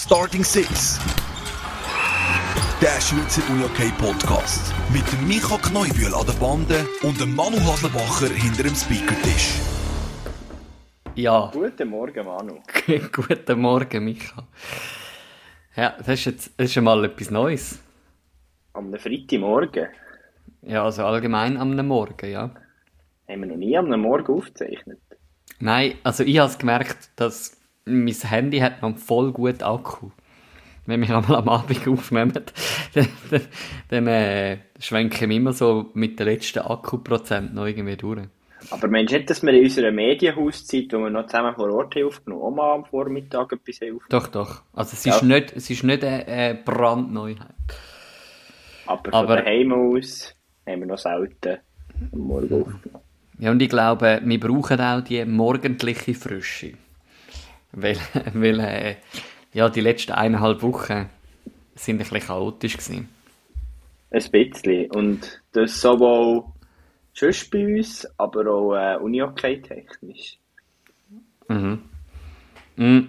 Starting Six. Der Schweizer UJK Podcast. Mit dem Micha Kneubühl an der Bande und dem Manu Haslebacher hinter dem Speakertisch. Ja, Guten Morgen, Manu. guten Morgen, Micha. Ja, das ist jetzt das ist schon mal etwas Neues. Am Freitagmorgen Ja, also allgemein am Morgen, ja. haben wir noch nie am Morgen aufgezeichnet. Nein, also ich habe gemerkt, dass mein Handy hat noch voll gut Akku. Wenn wir einmal am Abend aufnehmen, dann, dann, dann äh, schwenken wir immer so mit den letzten Akkuprozent noch irgendwie durch. Aber meinst du nicht, dass wir in unserer Medienhauszeit, wo wir noch zusammen vor Ort haben aufgenommen haben, mal am Vormittag etwas aufgenommen Doch, doch. Also es Ja. ist nicht, es ist nicht eine, eine Brandneuheit. Aber, Aber- von daheim aus haben wir noch selten am Morgen aufgenommen. Ja, und ich glaube, wir brauchen auch die morgendliche Frische. Weil, weil äh, ja, die letzten eineinhalb Wochen sind ein bisschen chaotisch gewesen. Ein bisschen. Und das sowohl sonst bei uns, aber auch äh, Uni-Hockey-technisch. Mm,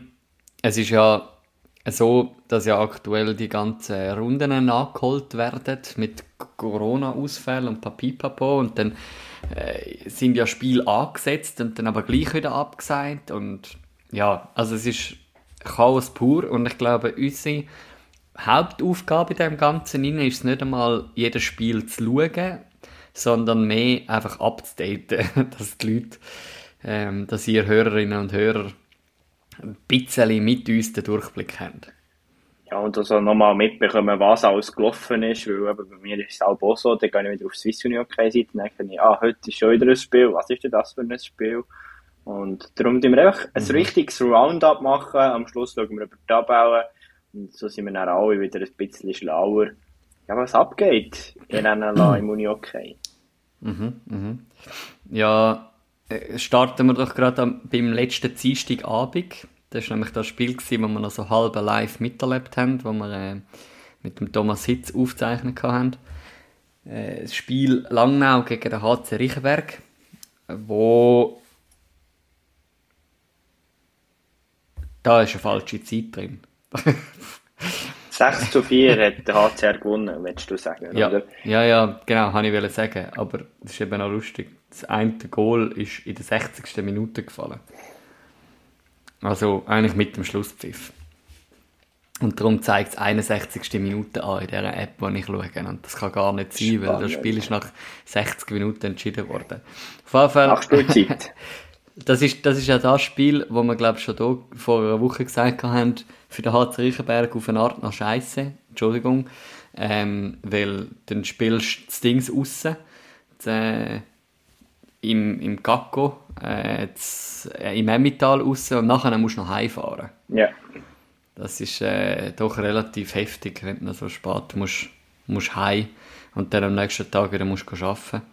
Es ist ja so, dass ja aktuell die ganzen Runden nachgeholt werden mit Corona-Ausfällen und Papipapo und dann äh, sind ja Spiele angesetzt und dann aber gleich wieder abgesagt und ja, also es ist Chaos pur und ich glaube, unsere Hauptaufgabe in dem Ganzen ist es nicht einmal, jedes Spiel zu schauen, sondern mehr einfach abzudaten, dass die Leute, ähm, dass ihr Hörerinnen und Hörer ein bisschen mit uns den Durchblick haben. Ja, und also nochmal mitbekommen, was alles gelaufen ist, weil eben bei mir ist es auch so, dann gehe ich wieder auf Swiss Uni Hockey Seite und denke ich, ah, heute ist schon wieder ein Spiel, was ist denn das für ein Spiel? Und darum tun wir einfach ein richtiges Roundup machen, am Schluss schauen wir über die Tabelle und so sind wir dann alle wieder ein bisschen schlauer. Ja, was abgeht in NLA im Uni Hockey. Ja, äh, starten wir doch gerade beim letzten Dienstagabend. Das war nämlich das Spiel, gewesen, wo wir noch so halb live miterlebt haben, wo wir äh, mit dem Thomas Hitz aufgezeichnet haben. Äh, das Spiel Langnau gegen den HC Riechenberg, wo da ist eine falsche Zeit drin. 6 zu 4 hat der HCR gewonnen, willst du sagen, Ja, oder? ja, ja, genau, habe ich sagen. Aber das ist eben auch lustig. Das eine Goal ist in der 60. Minute gefallen. Also eigentlich mit dem Schlusspfiff. Und darum zeigt es 61. Minute an in dieser App, die ich schaue. Und das kann gar nicht sein, weil das Spannend. Spiel ist nach 60 Minuten entschieden worden. Auf jeden Fall, Nachspielzeit. das ist, das ist ja das Spiel, wo wir, glaube schon da vor einer Woche gesagt haben, für den HC Riechenberg auf eine Art nach Scheiße. Entschuldigung. Ähm, weil dann spielst du das Ding aussen, das, äh, im, im Gacko, äh, das, äh, im Emmental raus und nachher musst du noch heimfahren. ja. Das ist äh, doch relativ heftig, wenn du so spät musst, musst heim und dann am nächsten Tag wieder musst du arbeiten.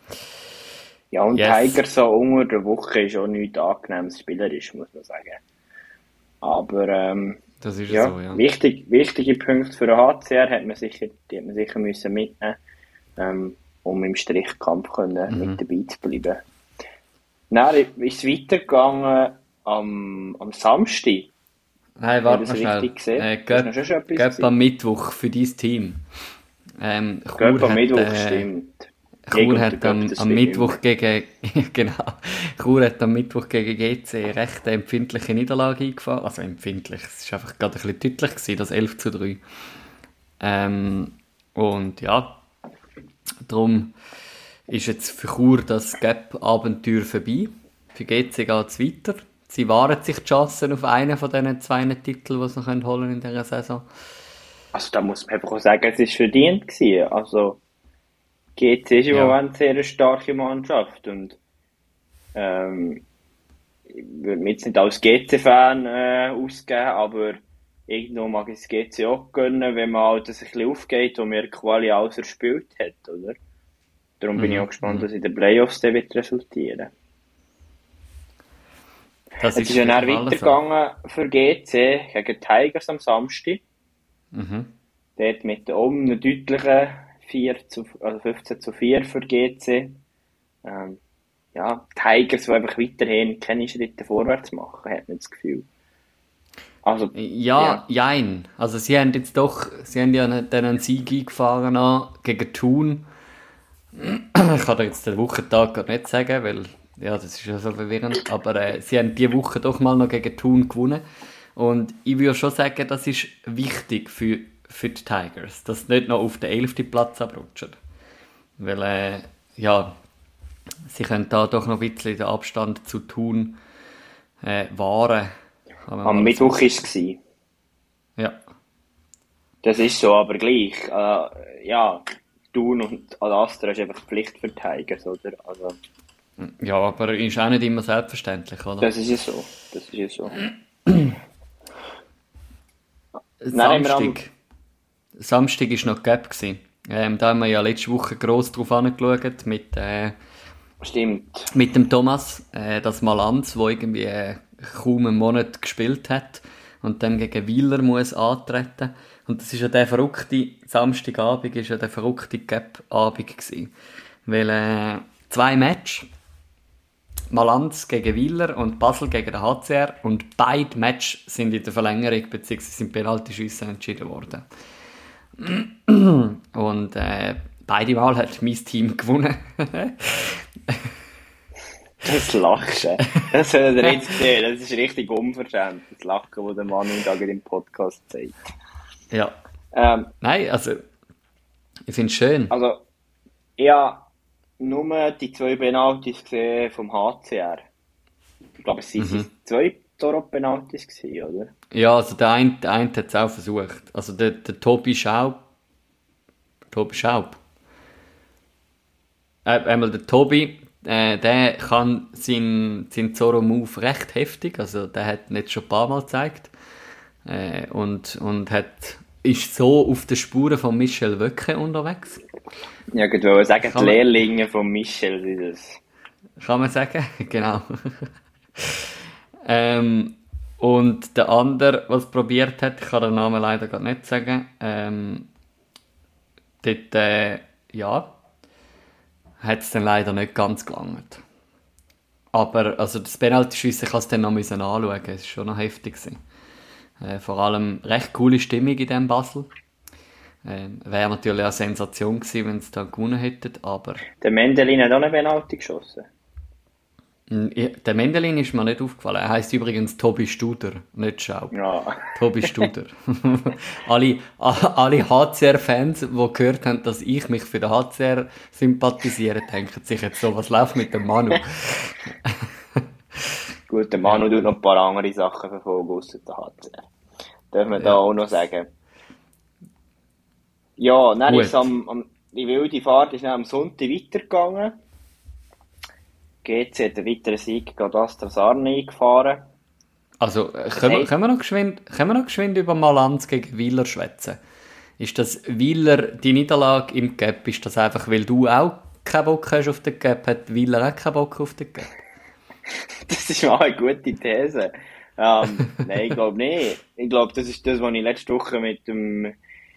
Ja, und Yes. Tiger so unter der Woche ist auch nichts angenehmes spielerisch, muss man sagen. Aber ähm, Das ist ja, so, ja. Wichtig, wichtige Punkte für den HCR hat man sicher, die hat man sicher müssen mitnehmen, ähm, um im Strichkampf können, Mhm. mit dabei zu bleiben. Dann ist es weitergegangen am, am Samstag. Nein, warte mal das schnell. gesehen? Äh, Göpp, am Mittwoch für dein Team. Ähm, Göpp am Mittwoch, äh, stimmt. Chur hat am, am. Mittwoch gegen, genau, Chur hat am Mittwoch gegen GC recht eine empfindliche Niederlage eingefahren. Also empfindlich, es war einfach gerade ein bisschen deutlich gewesen, das 11 zu 3. Ähm, und ja, darum ist jetzt für Chur das Gap-Abenteuer vorbei. Für GC geht es weiter. Sie wahren sich die Chancen auf einen von diesen zwei Titeln, die sie noch holen in dieser Saison. Also da muss man einfach auch sagen, es ist verdient gewesen. Also GC ist im Ja. Moment sehr eine starke Mannschaft und ähm, ich würde mich jetzt nicht als GC-Fan äh, ausgeben, aber irgendwo mag ich das GC auch gönnen, wenn man halt das ein bisschen aufgeht und mir Quali alles erspielt hat, oder? Darum bin ich auch gespannt, was in den Playoffs dann wird resultieren. Das Es ist ja dann alle so. weitergegangen für GC gegen Tigers am Samstag. Mhm. Dort mit einem deutlichen 4 zu, also 15 zu 4 für GC. Ähm, ja, Tigers, die einfach weiterhin keine Schritte vorwärts machen, hat man das Gefühl. Also, Ja, jein. Also sie haben jetzt doch, sie haben ja einen, dann einen Sieg eingefahren an gegen Thun. Ich kann dir jetzt den Wochentag gar nicht sagen, weil, ja, das ist ja so verwirrend. Aber äh, sie haben diese Woche doch mal noch gegen Thun gewonnen. Und ich würde schon sagen, das ist wichtig für, für die Tigers, dass sie nicht noch auf den 11. Platz abrutschen. Weil, äh, ja, sie können da doch noch ein bisschen den Abstand zu Thun äh, wahren. am Mittwoch war es. Ja. Das ist so, aber gleich. Äh, ja, Thun und Al-Astra ist einfach Pflicht für die Tigers, oder? Also, Ja, aber ist auch nicht immer selbstverständlich, oder? das ist ja so. Das ist ja so. Nein, wir am- Samstag. War noch Gap. Ähm, da haben wir ja letzte Woche gross drauf angeschaut mit, äh, Stimmt. mit dem Thomas, äh, das Malanz, der irgendwie äh, kaum einen Monat gespielt hat und dann gegen Wieler muss antreten. Und das ist ja der verrückte Samstagabend, ist ja der verrückte Gap-Abend gewesen. Weil äh, zwei Matches, Malanz gegen Wieler und Basel gegen den HCR und beide Matches sind in der Verlängerung bzw. sind Penaltyschüsse entschieden worden. Und äh, beide Mal hat mein Team gewonnen. Das Lachen. Das habt ihr jetzt gesehen. Das ist richtig unverschämt. Das Lachen, das der Manu da gerade im Podcast zeigt. ja. Ähm, Nein, also ich finde es schön. also, ich habe nur die zwei Penalties gesehen vom HCR. Ich glaube, es waren Mhm. zwei Toro-Penalties, gewesen, oder? Ja, also der eine, der eine hat es auch versucht. Also der, der Tobi Schaub. Tobi Schaub. Äh, einmal der Tobi, äh, der kann seinen sein Zorro-Move recht heftig. Also der hat jetzt schon ein paar Mal gezeigt. Äh, und, und hat, ist so auf den Spuren von Michel Wöcke unterwegs. Ja, ich wollte sagen, die Kann man- Lehrlinge von Michel sind das. Kann man sagen, genau. Ähm, und der andere, was probiert hat, ich kann den Namen leider gerade nicht sagen, ähm, dort, äh, ja, hat es dann leider nicht ganz gelangt. Aber also das Penalty-Schiessen kann es dann noch anschauen, es war schon noch heftig. Äh, vor allem recht coole Stimmung in diesem Basel. Ähm, Wäre natürlich eine Sensation gewesen, wenn sie da gewonnen hätten, aber Der Mendelin hat auch eine Penalty geschossen. Ja, Der Mendelin ist mir nicht aufgefallen. Er heißt übrigens Tobi Studer, nicht Schaub. Ja. Tobi Studer. alle alle HCR-Fans, die gehört haben, dass ich mich für den HCR sympathisiere, denken sich jetzt so, was läuft mit dem Manu? Gut, der Manu tut noch ein paar andere Sachen verfolgen, ausser der HCR. Dürfen wir da auch noch sagen. Ja, dann Gut. ist am, am, die wilde Fahrt ist dann am Sonntag weitergegangen. GC hat einen weiteren Sieg gegen Astra Sarne eingefahren. Also, können, wir, können, wir noch geschwind, können wir noch geschwind über Malanz gegen Wieler schwätzen? Ist das Wieler, die Niederlage im Gap, ist das einfach, weil du auch keinen Bock hast auf den Gap, hat Wieler auch keinen Bock auf den Gap? Das ist mal eine gute These. Ähm, nein, ich glaube nicht. Ich glaube, das ist das, was ich letzte Woche mit dem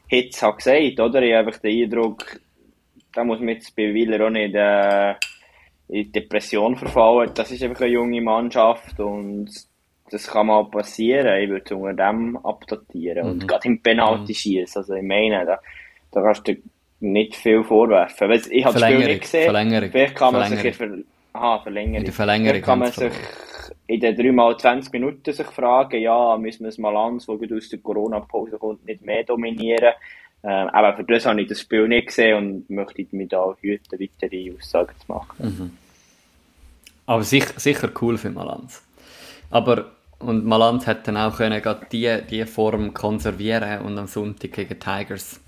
Hitz habe gesagt, oder? Ich habe einfach den Eindruck, da muss man jetzt bei Wieler auch nicht äh, in Depression verfallen. Das ist einfach eine junge Mannschaft und das kann mal passieren. Ich würde es unter dem abdatieren. Und gerade im Penalty schießen, also ich meine, da, da kannst du nicht viel vorwerfen. Weil Ich habe das Spiel nicht gesehen. Verlängerung, Vielleicht kann man sich in Verlängerung. Ver Aha, Verlängerung. In der Verlängerung Vielleicht kann man sich in den 3 mal 20 Minuten sich fragen, ja, müssen wir das Malanz, der gerade aus der Corona-Pause kommt, nicht mehr dominieren. Ähm, aber für das habe ich das Spiel nicht gesehen und möchte mich da hüten, weitere Aussagen zu machen. Aber sicher, sicher cool für Malanz. Aber, und Malanz hat dann auch können, die, die Form konservieren und am Sonntag gegen Tigers.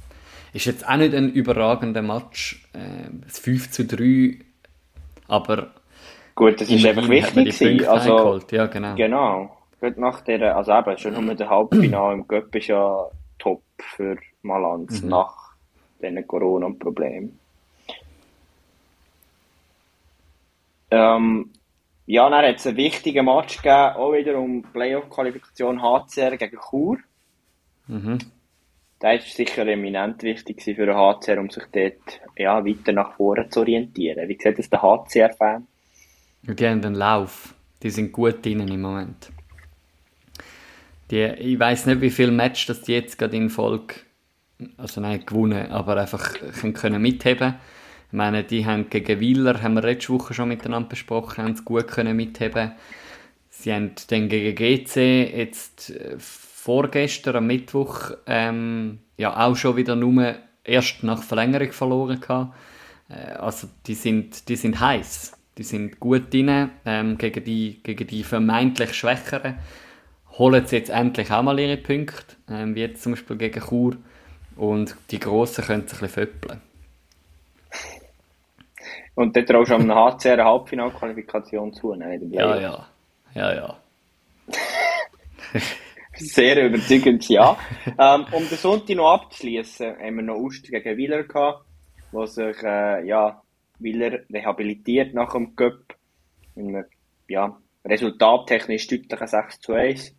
Ist jetzt auch nicht ein überragender Match, äh, das 5 zu 3, aber Gut, das ist einfach wichtig Also, eingeholt. Ja, genau. genau. Gerade nach der, also eben, schon nur der Halbfinale im Cup ist ja top für Malanz nach diesen Corona-Problemen. Ähm, ja, dann hat es einen wichtigen Match gegeben, auch wieder um Playoff-Qualifikation HCR gegen Chur. Mhm. Das war sicher eminent wichtig für den HCR, um sich dort ja, weiter nach vorne zu orientieren. Wie sieht das der HCR-Fan? Die haben den Lauf. Die sind gut drinnen im Moment. Die, ich weiß nicht, wie viele Matches das die jetzt gerade in Folge, also nein, gewonnen, aber einfach können, können mitheben. Ich meine, die haben gegen Wieler, haben wir letzte Woche schon miteinander besprochen, haben es gut können mitheben. Sie haben dann gegen GC jetzt äh, vorgestern am Mittwoch ähm, ja auch schon wieder nur erst nach Verlängerung verloren gehabt. Äh, also die sind, die sind heiß, die sind gut drin ähm, gegen, die, gegen die vermeintlich Schwächeren holen sie jetzt endlich auch mal ihre Punkte, ähm, wie jetzt zum Beispiel gegen Chur. Und die Grossen können sich ein bisschen föppeln. Und dort traust du am HCR eine Halbfinalqualifikation zu, nein? Ja, ja. Ja, ja. Sehr überzeugend, ja. ähm, um den Sonntag noch abzuschließen, haben wir noch Oster gegen Wieler gehabt, wo sich, äh, ja, Wieler rehabilitiert nach dem Cup. In einem, ja, resultattechnisch deutlichen 6 zu 1.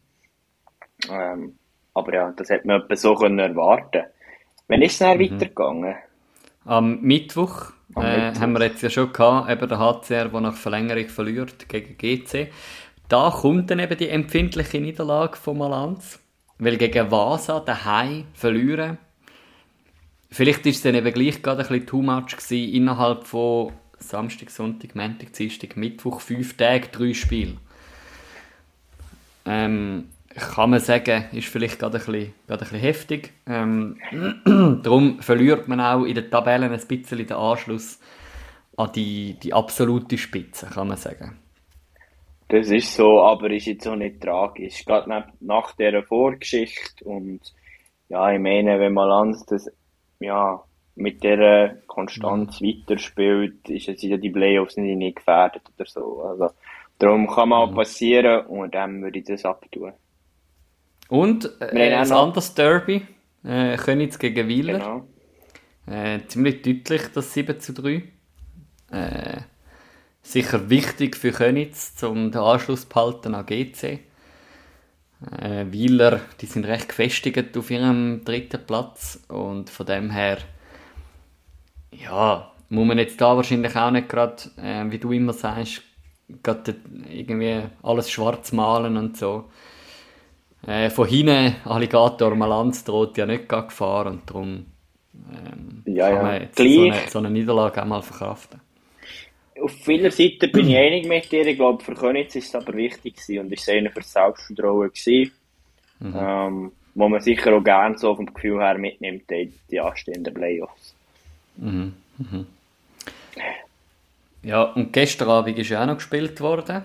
Ähm, aber ja, das hätte man so können erwarten Wann ist es dann mhm. weitergegangen? Am Mittwoch, Am äh, Mittwoch. haben wir jetzt ja schon gehabt, eben der HCR, der nach Verlängerung verliert gegen GC. Da kommt dann eben die empfindliche Niederlage von Malanz, weil gegen Vasa daheim verlieren. Vielleicht ist es dann eben gleich gerade ein bisschen too much gewesen, innerhalb von Samstag, Sonntag, Montag, Dienstag, Mittwoch, fünf Tage, drei Spiele. Ähm, kann man sagen, ist vielleicht gerade ein bisschen, gerade ein bisschen heftig. Ähm, darum verliert man auch in den Tabellen ein bisschen den Anschluss an die, die absolute Spitze, kann man sagen. Das ist so, aber ist jetzt auch nicht tragisch. Gerade nach, nach dieser Vorgeschichte und ja, ich meine, wenn man Lanz das ja, mit dieser Konstanz mhm. weiterspielt, ist jetzt die Playoffs nicht, nicht gefährdet oder so. Also, darum kann man mhm. auch passieren und dann würde ich das abtun. Und äh, ein anderes Derby, äh, Königs gegen Wieler. Genau. Äh, ziemlich deutlich das 7 zu 3. Äh, sicher wichtig für Königs, um den Anschluss behalten an GC. Äh, Wieler, die sind recht gefestigt auf ihrem dritten Platz und von dem her ja, muss man jetzt da wahrscheinlich auch nicht gerade, äh, wie du immer sagst, gerade irgendwie alles schwarz malen und so. Äh, von hinten Alligator Malanz droht ja nicht Gefahr und darum ähm, ja, kann man so eine, so eine, Niederlage auch mal verkraften. Auf vieler Seite bin ich einig mit dir. Ich glaube, für Könitz ist es aber wichtig gewesen und ist einer für das Selbstvertrauen gewesen, mhm. ähm, wo man sicher auch gerne so vom Gefühl her mitnimmt, die, die anstehenden Playoffs. Mhm. Mhm. Ja, und gestern Abend ist ja auch noch gespielt worden.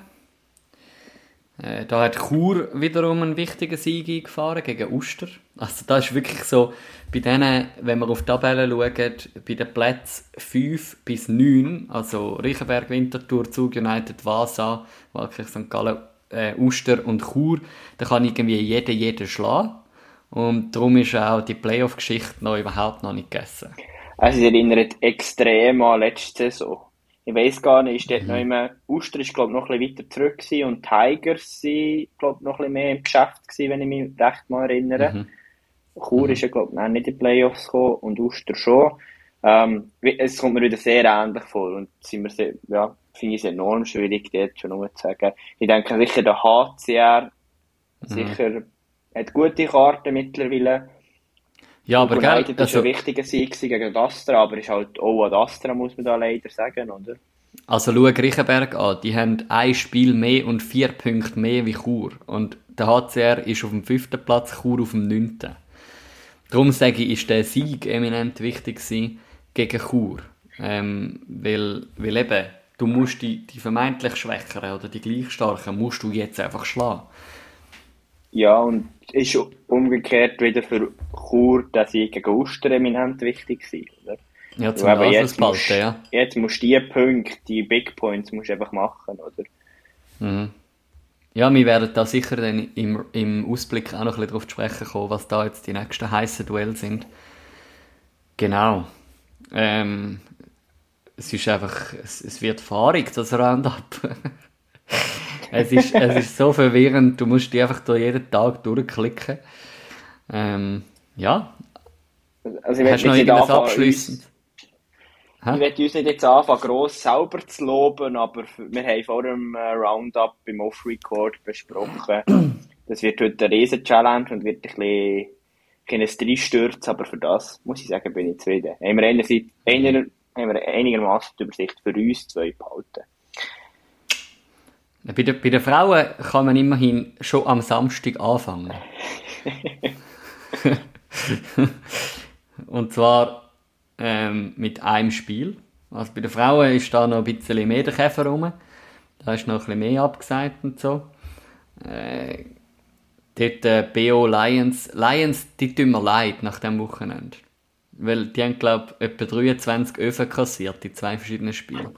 Äh, da hat Chur wiederum einen wichtigen Sieg eingefahren gegen Uster. Also da ist wirklich so, bei denen, wenn wir auf die Tabelle schauen, bei den Plätzen 5 bis 9, also Riechenberg, Winterthur, Zug United, Vasa, Walkirch, St. Gallen, äh, Uster und Chur, da kann irgendwie jeder jeden schlagen. Und darum ist auch die Playoff-Geschichte noch überhaupt noch nicht gegessen. Also, es erinnert extrem an letzte Saison. Ich weiß gar nicht, ist dort mhm. noch immer, Uster ist, glaube noch ein bisschen weiter zurück gewesen und Tigers sind, glaube noch ein bisschen mehr im Geschäft gewesen, wenn ich mich recht mal erinnere. Mhm. Chur mhm. ist ja, glaube ich, nicht in die Playoffs gekommen und Uster schon. Ähm, es kommt mir wieder sehr ähnlich vor und sind wir sehr, ja, finde ich es enorm schwierig, dort schon nur zu sagen. Ich denke sicher, der HCR, mhm. sicher, hat gute Karten mittlerweile. Ja, aber gell, das also, ist ein wichtiger Sieg gegen Astra, aber ist halt auch an Astra, muss man da leider sagen, oder? Also schau Griechenberg an, die haben ein Spiel mehr und vier Punkte mehr wie Chur. Und der HCR ist auf dem fünften Platz, Chur auf dem neunten. Darum sage ich, ist der Sieg eminent wichtig gegen Chur. Ähm, weil, weil eben, du musst die, die vermeintlich Schwächeren oder die gleich Starken musst du jetzt einfach schlagen. Ja, und ist umgekehrt wieder für Chur der Sieg gegen Uster eminent wichtig gewesen, oder? Ja, zum Beispiel jetzt musst, ja. Jetzt musst du die Punkte, die Big Points, musst du einfach machen, oder? Mhm. Ja, wir werden da sicher dann im, im Ausblick auch noch ein bisschen darauf zu sprechen kommen, was da jetzt die nächsten heißen Duelle sind. Genau. Ähm, es ist einfach, es, es wird fahrig, das Roundup. es, ist, es ist so verwirrend, du musst die einfach durch jeden Tag durchklicken. Ähm, ja. Also ich Hast du noch irgendwas abschließend? Ich werde uns nicht jetzt anfangen, gross selber zu loben, aber wir haben vor dem äh, Roundup im Off-Record besprochen, das wird heute eine riesen Challenge und wird ein bisschen, ein Dreistürz, aber für das, muss ich sagen, bin ich zufrieden. Haben wir einerseits, einer, haben wir einigermaßen die Übersicht für uns zwei behalten. Bei, den, bei den Frauen kann man immerhin schon am Samstag anfangen. Und zwar ähm, mit einem Spiel. Also bei den Frauen ist da noch ein bisschen mehr der Käfer rum. Da ist noch ein bisschen mehr abgesagt und so. Äh, dort äh, BO Lions. Lions, die tun mir leid nach dem Wochenende. Weil die haben, glaube ich, etwa 23 Öfen kassiert in zwei verschiedenen Spielen.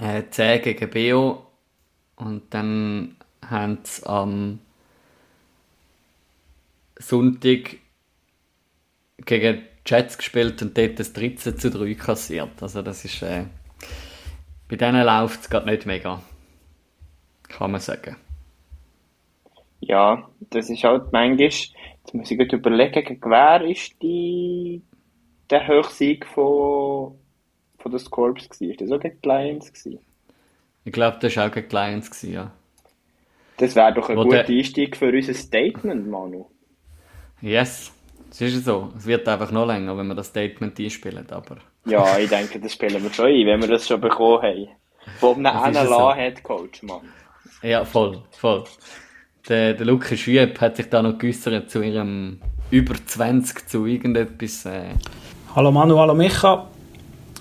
Äh, 10 gegen BO. Und dann haben sie am Sonntag gegen Jets gespielt und dort das 13 zu 3 kassiert. Also das ist, äh, bei denen läuft es gerade nicht mega. Kann man sagen. Ja, das ist halt manchmal, jetzt muss ich gerade überlegen, wer ist die, der Höchsieg von, von den Scorps gewesen? Ist das auch gegen die Lions gewesen? Ich glaube, das war auch gegen die Lions, gewesen, ja. Das wäre doch ein Wo guter der- Einstieg für unser Statement, Manu. Yes, es ist so. Es wird einfach noch länger, wenn wir das Statement einspielen, aber... Ja, ich denke, das spielen wir schon ein, wenn wir das schon bekommen haben. Von einem Das ist NLA so. Head Coach, Mann. Ja, voll, voll. Der, der Lukas Schüeb hat sich da noch geäussert zu ihrem über 20 zu irgendetwas. Äh, Hallo Manu, hallo Micha.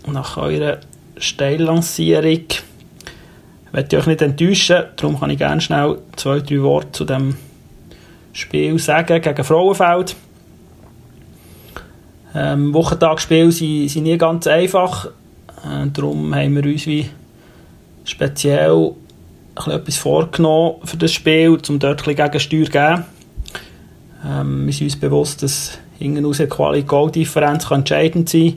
Nach eurer Steillancierung ich euch nicht enttäuschen, darum kann ich gerne schnell zwei, drei Worte zu dem Spiel sagen gegen Frauenfeld. Ähm, Wochentagsspiele sind, sind nie ganz einfach, äh, darum haben wir uns wie speziell etwas vorgenommen für das Spiel, um dort ein Gegensteuer zu geben. Ähm, wir sind uns bewusst, dass hinten raus eine Quali-Goal-Differenz kann entscheidend sein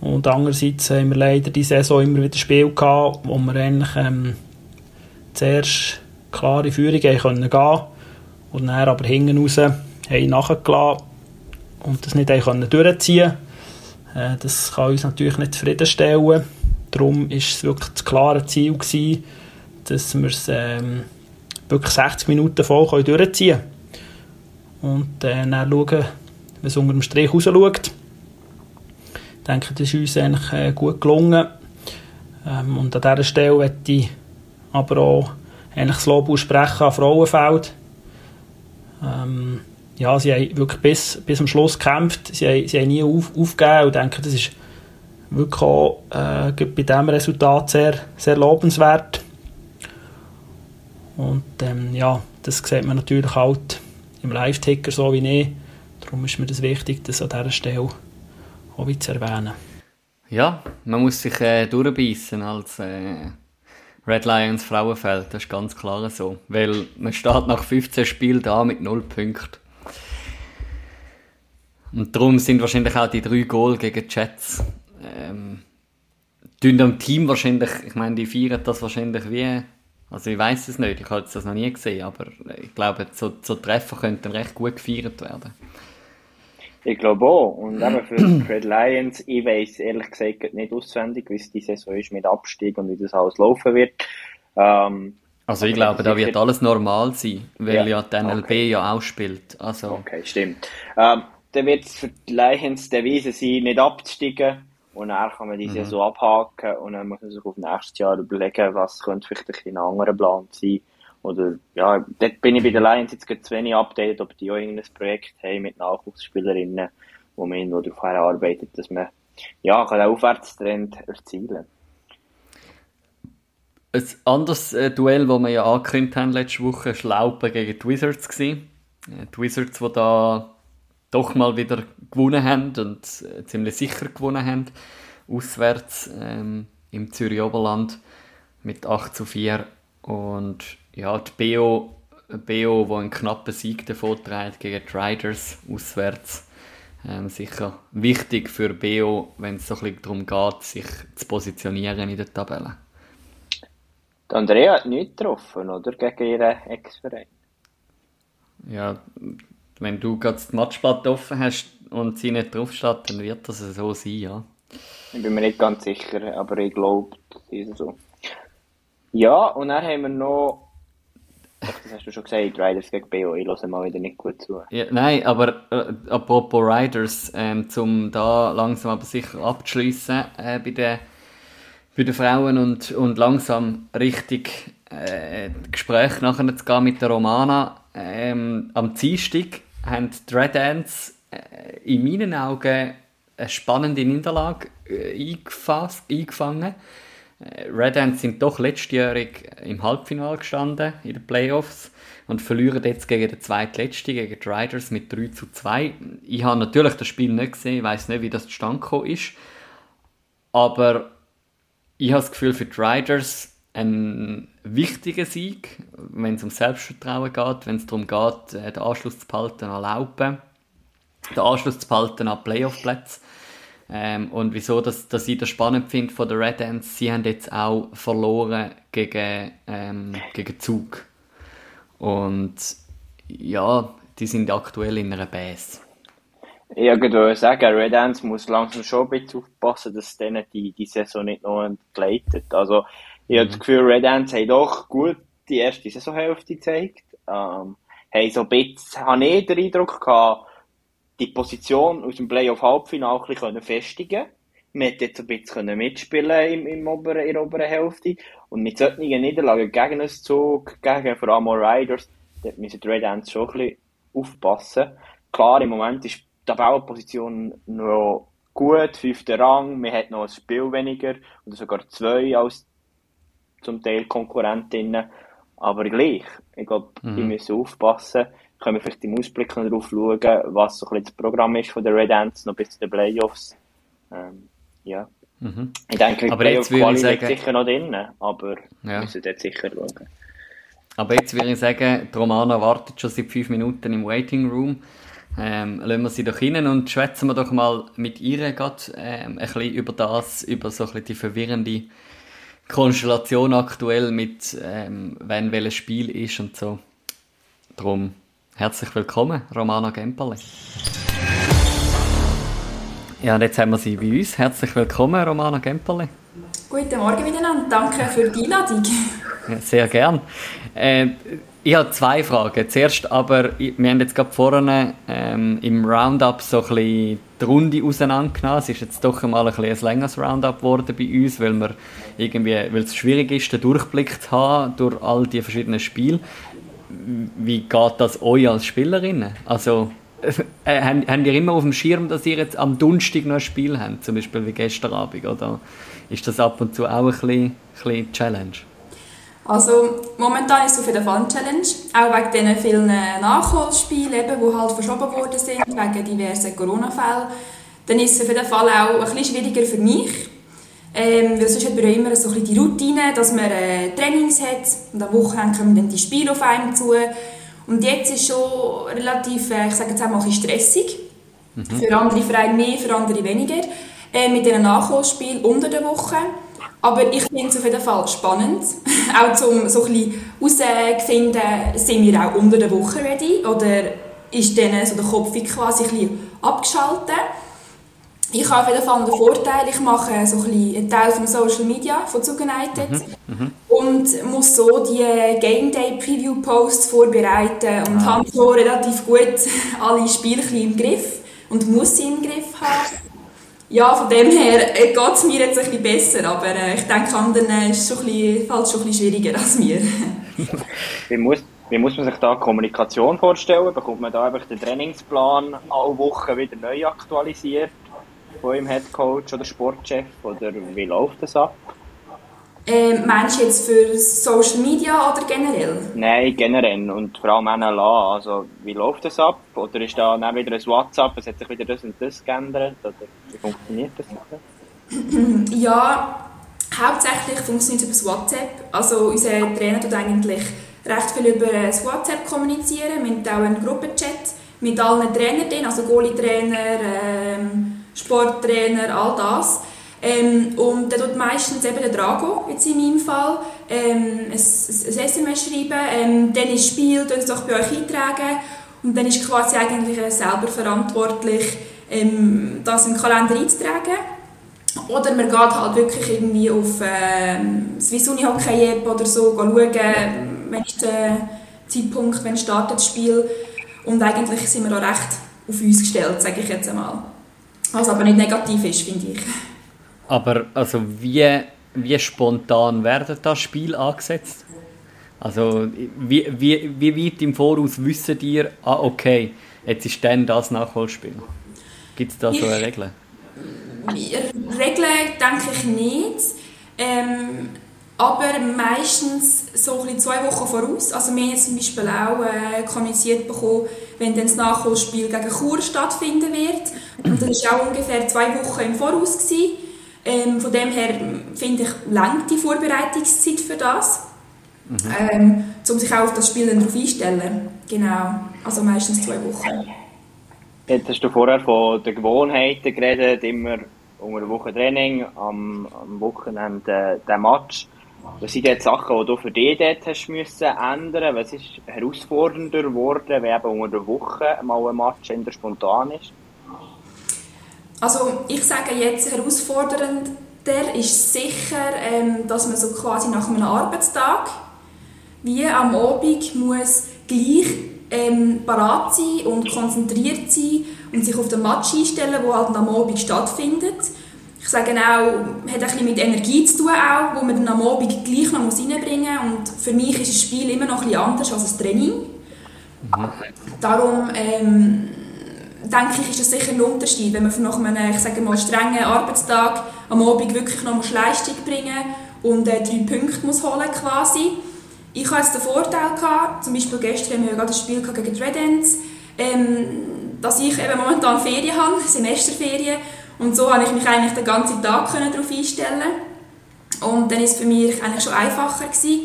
Und andererseits haben wir leider die Saison immer wieder Spiele gehabt, wo wir eigentlich ähm, zuerst klare Führung haben können gehen und dann aber hinten raus haben nachgelassen und das nicht haben können durchziehen äh, Das kann uns natürlich nicht zufriedenstellen. Darum war es wirklich das klare Ziel, gewesen, dass wir es ähm, wirklich 60 Minuten voll können durchziehen können und äh, dann schauen, wie es unter dem Strich raus schaut. Ich denke, das ist uns eigentlich äh, gut gelungen. Ähm, und an dieser Stelle möchte ich aber auch eigentlich das Lob aussprechen an Frauenfeld. Ähm, ja, sie haben wirklich bis, bis am Schluss gekämpft. Sie haben, sie haben nie auf, aufgegeben und denke, das ist wirklich auch äh, bei diesem Resultat sehr, sehr lobenswert. Und ähm, ja, das sieht man natürlich halt im Live-Ticker so wie ich. Darum ist mir das wichtig, das an dieser Stelle wieder zu erwähnen. ja, man muss sich äh, durchbeissen als äh, Red Lions Frauenfeld. Das ist ganz klar so. Weil man steht nach 15 Spielen da mit 0 Punkten. Und darum sind wahrscheinlich auch die drei Goal gegen die Jets. Ähm, tun am Team wahrscheinlich, ich meine, die feiern das wahrscheinlich wie. Also ich weiß es nicht, ich habe das noch nie gesehen, aber ich glaube, so, so Treffer könnten recht gut gefeiert werden. Ich glaube auch. Und eben für die Red Lions, ich weiss ehrlich gesagt nicht auswendig, wie es die Saison ist mit Abstieg und wie das alles laufen wird. Ähm, Also ich glaube, da wird alles normal sein, weil ja, Ja, die NLB okay. ja auch spielt. Also okay, stimmt. Ähm, dann wird es für die Lions der Weise sein, nicht abzusteigen. Und dann kann man die Saison abhaken und dann muss man sich auf nächstes Jahr überlegen, was könnte vielleicht ein anderer Plan sein. Oder, ja, dort bin ich bei den Lions jetzt gerade zu wenig updated, ob die auch irgendein Projekt haben mit Nachwuchsspielerinnen, wo man darauf arbeitet, dass man, ja, kann einen Aufwärtstrend erzielen. ein anderes äh, Duell, das wir ja angekündigt haben letzte Woche, war Laupen gegen die Wizards. Äh, Die Wizards, die da doch mal wieder gewonnen haben und äh, ziemlich sicher gewonnen haben, auswärts ähm, im Zürich Oberland mit 8 zu 4. Und ja, die BO, BO die einen knappen Sieg davon trägt gegen die Riders auswärts. Ähm, sicher wichtig für BO, wenn es so ein bisschen darum geht, sich zu positionieren in der Tabelle. Die Andrea hat nichts getroffen, oder? Gegen ihren Ex-Verein. Ja, wenn du gerade das Matchblatt offen hast und sie nicht draufsteht, dann wird das so sein, ja. Ich bin mir nicht ganz sicher, aber ich glaube, das ist so. Ja, und dann haben wir noch das hast du schon gesagt, Riders gegen BO, ich höre mal wieder nicht gut zu. Ja, nein, aber äh, apropos Riders, ähm, um da langsam aber sicher abzuschließen äh, bei, den, bei den Frauen und, und langsam richtig äh, Gespräch nachher zu gehen mit der Romana. Ähm, am Dienstag haben die Red Ants äh, in meinen Augen eine spannende Niederlage äh, eingefasst, eingefangen. Red Ants sind doch letztjährig im Halbfinale gestanden in den Playoffs und verlieren jetzt gegen den zweitletzten, gegen die Riders mit 3 zu 2. Ich habe natürlich das Spiel nicht gesehen, ich weiß nicht, wie das zustande gekommen ist, aber ich habe das Gefühl, für die Riders ein wichtiger Sieg, wenn es um Selbstvertrauen geht, wenn es darum geht, äh, den Anschluss zu behalten an Laupen, den Anschluss zu behalten an Playoff-Plätze. Ähm, und wieso dass, dass ich das spannend finde von der Red Ants, sie haben jetzt auch verloren gegen, ähm, gegen Zug. Und ja, die sind aktuell in einer Base. Ich würde sagen, Red Ants muss langsam schon ein bisschen aufpassen, dass denen die, die Saison nicht noch entgleitet. Also, ich mhm. habe das Gefühl, Red Ants haben doch gut die erste Saisonhälfte gezeigt. Ähm, haben so ein bisschen, habe ich den Eindruck gehabt, die Position aus dem Playoff-Halbfinale ein bisschen festigen Man konnte jetzt ein bisschen mitspielen im, im oberen, in der oberen Hälfte. Und mit solchen Niederlagen gegen einen Zug, gegen vor allem Riders, da müssen die Red Ants schon ein bisschen aufpassen. Klar, im Moment ist die Tabellenposition noch gut, fünfter Rang, man hat noch ein Spiel weniger oder sogar zwei als zum Teil Konkurrentinnen. Aber gleich, ich glaube, mhm. die müssen aufpassen können wir vielleicht im Ausblick darauf schauen, was so ein bisschen das Programm ist von der Red Ants noch bis zu den Playoffs. Ähm, ja. Mhm. Ich denke, die Playoff-Quali liegt sicher noch drin, aber ja. wir müssen dort sicher schauen. Aber jetzt würde ich sagen, die Romana wartet schon seit fünf Minuten im Waiting Room. Ähm, lassen wir sie doch hin und schwätzen wir doch mal mit ihr grad, ähm, ein bisschen über das, über so ein bisschen die verwirrende Konstellation aktuell mit, ähm, wenn welches Spiel ist und so. Drum Herzlich willkommen, Romana Gemperle. Ja, und jetzt haben wir sie bei uns. Herzlich willkommen, Romana Gemperle. Guten Morgen miteinander, danke für die Einladung. Ja, sehr gern. Äh, ich habe zwei Fragen. Zuerst aber, wir haben jetzt gerade vorne ähm, im Roundup so ein bisschen die Runde auseinandergenommen. Es ist jetzt doch einmal ein, bisschen ein längeres Roundup geworden bei uns, weil, wir irgendwie, weil es schwierig ist, den Durchblick zu haben durch all die verschiedenen Spiele wie geht das euch als Spielerinnen? Also, äh, habt ihr immer auf dem Schirm, dass ihr jetzt am Donnerstag noch ein Spiel habt, zum Beispiel wie gestern Abend, oder ist das ab und zu auch ein bisschen, bisschen Challenge? Also momentan ist es auf jeden Fall eine Challenge, auch wegen diesen vielen Nachholspielen, die halt verschoben worden sind, wegen diversen Corona-Fällen. Dann ist es auf jeden Fall auch ein bisschen schwieriger für mich, ähm, weil sonst hat man ja immer so ein die Routine, dass man äh, Trainings hat und am Wochenende kommen dann die Spiele auf einen zu. Und jetzt ist es schon relativ, äh, ich sage jetzt einmal, stressig. Mhm. Für andere Vereine mehr, für andere weniger. Äh, mit diesen Nachholspielen unter der Woche. Aber ich finde es auf jeden Fall spannend, auch zum so ein bisschen herauszufinden, sind wir auch unter der Woche ready oder ist dann so der Kopf quasi ein bisschen abgeschaltet ich habe auf jeden Fall den Vorteil, ich mache so ein einen Teil von Social Media von Zug United mhm, mhm. und muss so die Game Day Preview Posts vorbereiten und ah. habe so relativ gut alle Spiele im Griff und muss sie im Griff haben. Ja, von dem her äh, geht es mir jetzt ein bisschen besser, aber äh, ich denke, anderen ist es schon ein bisschen, schon ein bisschen schwieriger als mir. wie, muss, wie muss man sich da Kommunikation vorstellen? Bekommt man da einfach den Trainingsplan alle Wochen wieder neu aktualisiert? Von eurem Headcoach oder Sportchef? Oder wie läuft das ab? Ähm, meinst du jetzt für Social Media oder generell? Nein, generell und vor allem NLA. Also, wie läuft das ab? Oder ist da dann wieder ein WhatsApp, es hat sich wieder das und das geändert? Oder wie funktioniert das? ja, hauptsächlich funktioniert es über WhatsApp. Also, unser Trainer tut eigentlich recht viel über das WhatsApp kommunizieren. Wir haben auch einen Gruppenchat mit allen Trainern also Goalie-Trainer, ähm, Sporttrainer, all das. Ähm, und dann tut meistens eben der Drago, jetzt in meinem Fall, ähm, ein, ein SMS schreiben, ähm, dann ist Spiel, dann es doch bei euch eintragen und dann ist quasi eigentlich selber verantwortlich, ähm, das den Kalender einzutragen. Oder man geht halt wirklich irgendwie auf ähm, Swiss Uni Hockey App oder so schauen, wenn ist der Zeitpunkt, wenn startet das Spiel. Und eigentlich sind wir auch recht auf uns gestellt, sage ich jetzt einmal. Was aber nicht negativ ist, finde ich. Aber also wie, wie spontan werden das Spiel angesetzt? Also wie, wie, wie weit im Voraus wissen ihr, ah okay, jetzt ist dann das Nachholspiel? Gibt es da so eine Regel? Regeln denke ich nicht. Ähm, aber meistens so ein zwei Wochen voraus. Also wir haben jetzt zum Beispiel auch äh, kommuniziert bekommen, wenn dann das Nachholspiel gegen Chur stattfinden wird. Und das war auch ungefähr zwei Wochen im Voraus. Ähm, von dem her finde ich, langt die Vorbereitungszeit für das. Mhm. Ähm, um sich auch auf das Spiel dann darauf einstellen. Genau, also meistens zwei Wochen. Jetzt hast du vorher von den Gewohnheiten geredet, immer unter der Woche Training, am, am Wochenende äh, der Match. Was sind jetzt Sachen, die du für dich dort hast müssen ändern Was ist herausfordernder geworden, wenn eben unter der Woche mal ein Match in der spontan ist? Also ich sage jetzt herausfordernder ist sicher, ähm, dass man so quasi nach einem Arbeitstag wie am Abend muss gleich ähm, parat sein und konzentriert sein und sich auf den Match einstellen, der halt am Abend stattfindet. Ich sage auch, hat ein bisschen mit Energie zu tun, auch, wo man dann am Abend gleich noch reinbringen muss. Und für mich ist das Spiel immer noch ein bisschen anders als das Training. Mhm. Darum ähm, denke ich, ist das sicher ein Unterschied, wenn man nach einem ich sage mal, strengen Arbeitstag am Abend wirklich noch Leistung bringen und äh, drei Punkte muss holen quasi ich hatte jetzt den Vorteil, gehabt, zum Beispiel gestern haben wir gerade ein Spiel gegen die Red Ends, ähm, dass ich eben momentan Ferien habe, Semesterferien, und so konnte ich mich eigentlich den ganzen Tag darauf einstellen und dann war es für mich eigentlich schon einfacher gewesen.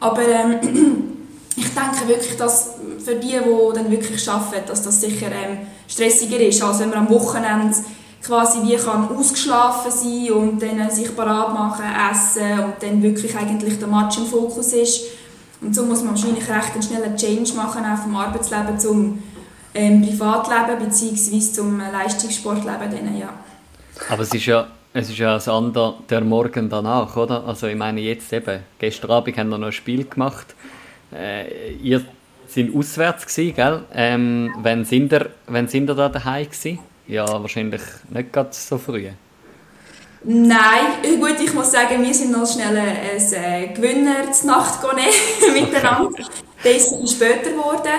Aber ähm, ich denke wirklich, dass für die, die dann wirklich arbeiten, dass das sicher ähm, stressiger ist, als wenn man am Wochenende quasi wie kann ausgeschlafen sein und dann sich parat machen, essen und dann wirklich eigentlich der Match im Fokus ist. Und so muss man wahrscheinlich recht einen schnellen Change machen, auch vom Arbeitsleben zum ähm, Privatleben bzw. zum Leistungssportleben. Dann, ja. Aber es ist ja, es ist ja das andere der Morgen danach, oder? Also ich meine jetzt eben, gestern Abend haben wir noch ein Spiel gemacht. Äh, ihr seid auswärts gewesen, gell? Ähm, wann sind ihr, wann sind ihr da daheim gewesen? Ja, wahrscheinlich nicht ganz so früh. Nein, äh, gut, ich muss sagen, wir sind noch schnell ein äh, Gewinner zur Nacht miteinander. Okay. Der ist später geworden.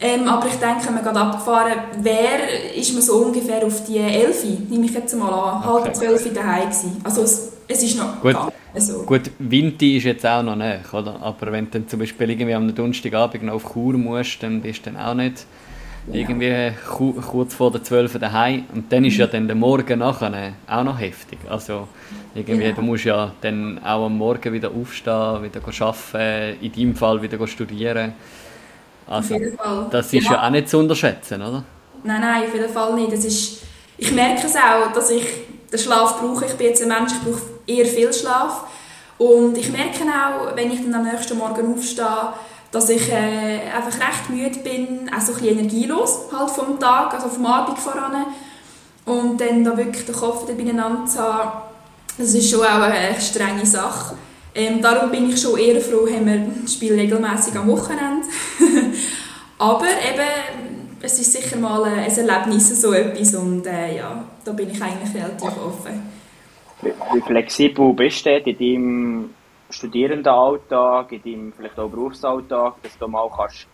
Ähm, aber ich denke, wenn wir gerade abgefahren wäre, ist man so ungefähr auf die 11, nehme ich jetzt mal an, okay. halb 12 daheim gewesen. Also es, es ist noch gut. Also. Gut, Winti ist jetzt auch noch nicht, oder? Aber wenn du dann zum Beispiel irgendwie am Donnerstagabend noch auf Chur musst, dann bist du dann auch nicht irgendwie kurz vor der 12 daheim und dann ist ja dann der Morgen nachher auch noch heftig. Also irgendwie, ja. du musst ja dann auch am Morgen wieder aufstehen, wieder arbeiten, in deinem Fall wieder studieren. Also das ist ja. ja auch nicht zu unterschätzen, oder? Nein, nein, auf jeden Fall nicht. Das ist, ich merke es auch, dass ich den Schlaf brauche. Ich bin jetzt ein Mensch, ich brauche eher viel Schlaf. Und ich merke auch, wenn ich dann am nächsten Morgen aufstehe, dass ich äh, einfach recht müde bin, auch so ein bisschen energielos halt vom Tag, also vom Abend voran. Und dann da wirklich den Kopf beieinander zu haben, das ist schon auch eine strenge Sache. Ähm, darum bin ich schon eher froh, haben wir das Spiel regelmäßig am Wochenende. Aber eben, es ist sicher mal ein Erlebnis, so etwas und äh, ja, da bin ich eigentlich relativ offen. Wie flexibel bist du in deinem Studierendenalltag, in deinem vielleicht auch Berufsalltag, dass du mal kannst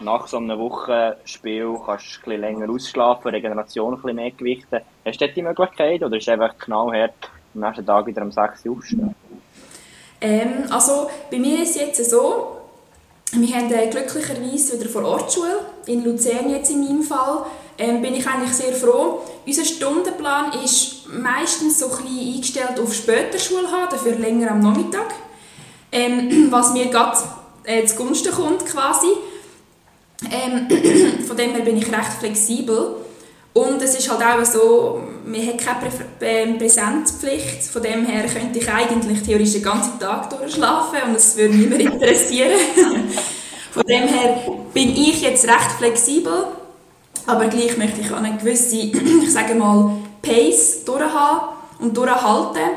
nach so einem Wochenspiel kannst ein bisschen länger ausschlafen, Regeneration ein bisschen mehr gewichten. Hast du die Möglichkeit oder ist es einfach knallhart am nächsten Tag wieder um 6 Uhr aufstehen? Ähm, also bei mir ist es jetzt so, wir haben äh, glücklicherweise wieder vor Ortsschule, in Luzern jetzt in meinem Fall, ähm, bin ich eigentlich sehr froh. Unser Stundenplan ist meistens so ein bisschen eingestellt auf später Schule haben, dafür länger am Nachmittag ähm, was mir gerade äh, zugunsten kommt quasi. Ähm, von dem her bin ich recht flexibel. Und es ist halt auch so, man hat keine ähm, Präsenzpflicht. Von dem her könnte ich eigentlich theoretisch den ganzen Tag durchschlafen und es würde niemand interessieren. Von dem her bin ich jetzt recht flexibel, aber gleich möchte ich eine gewisse, ich sage mal, Pace durchhaben und durchhalten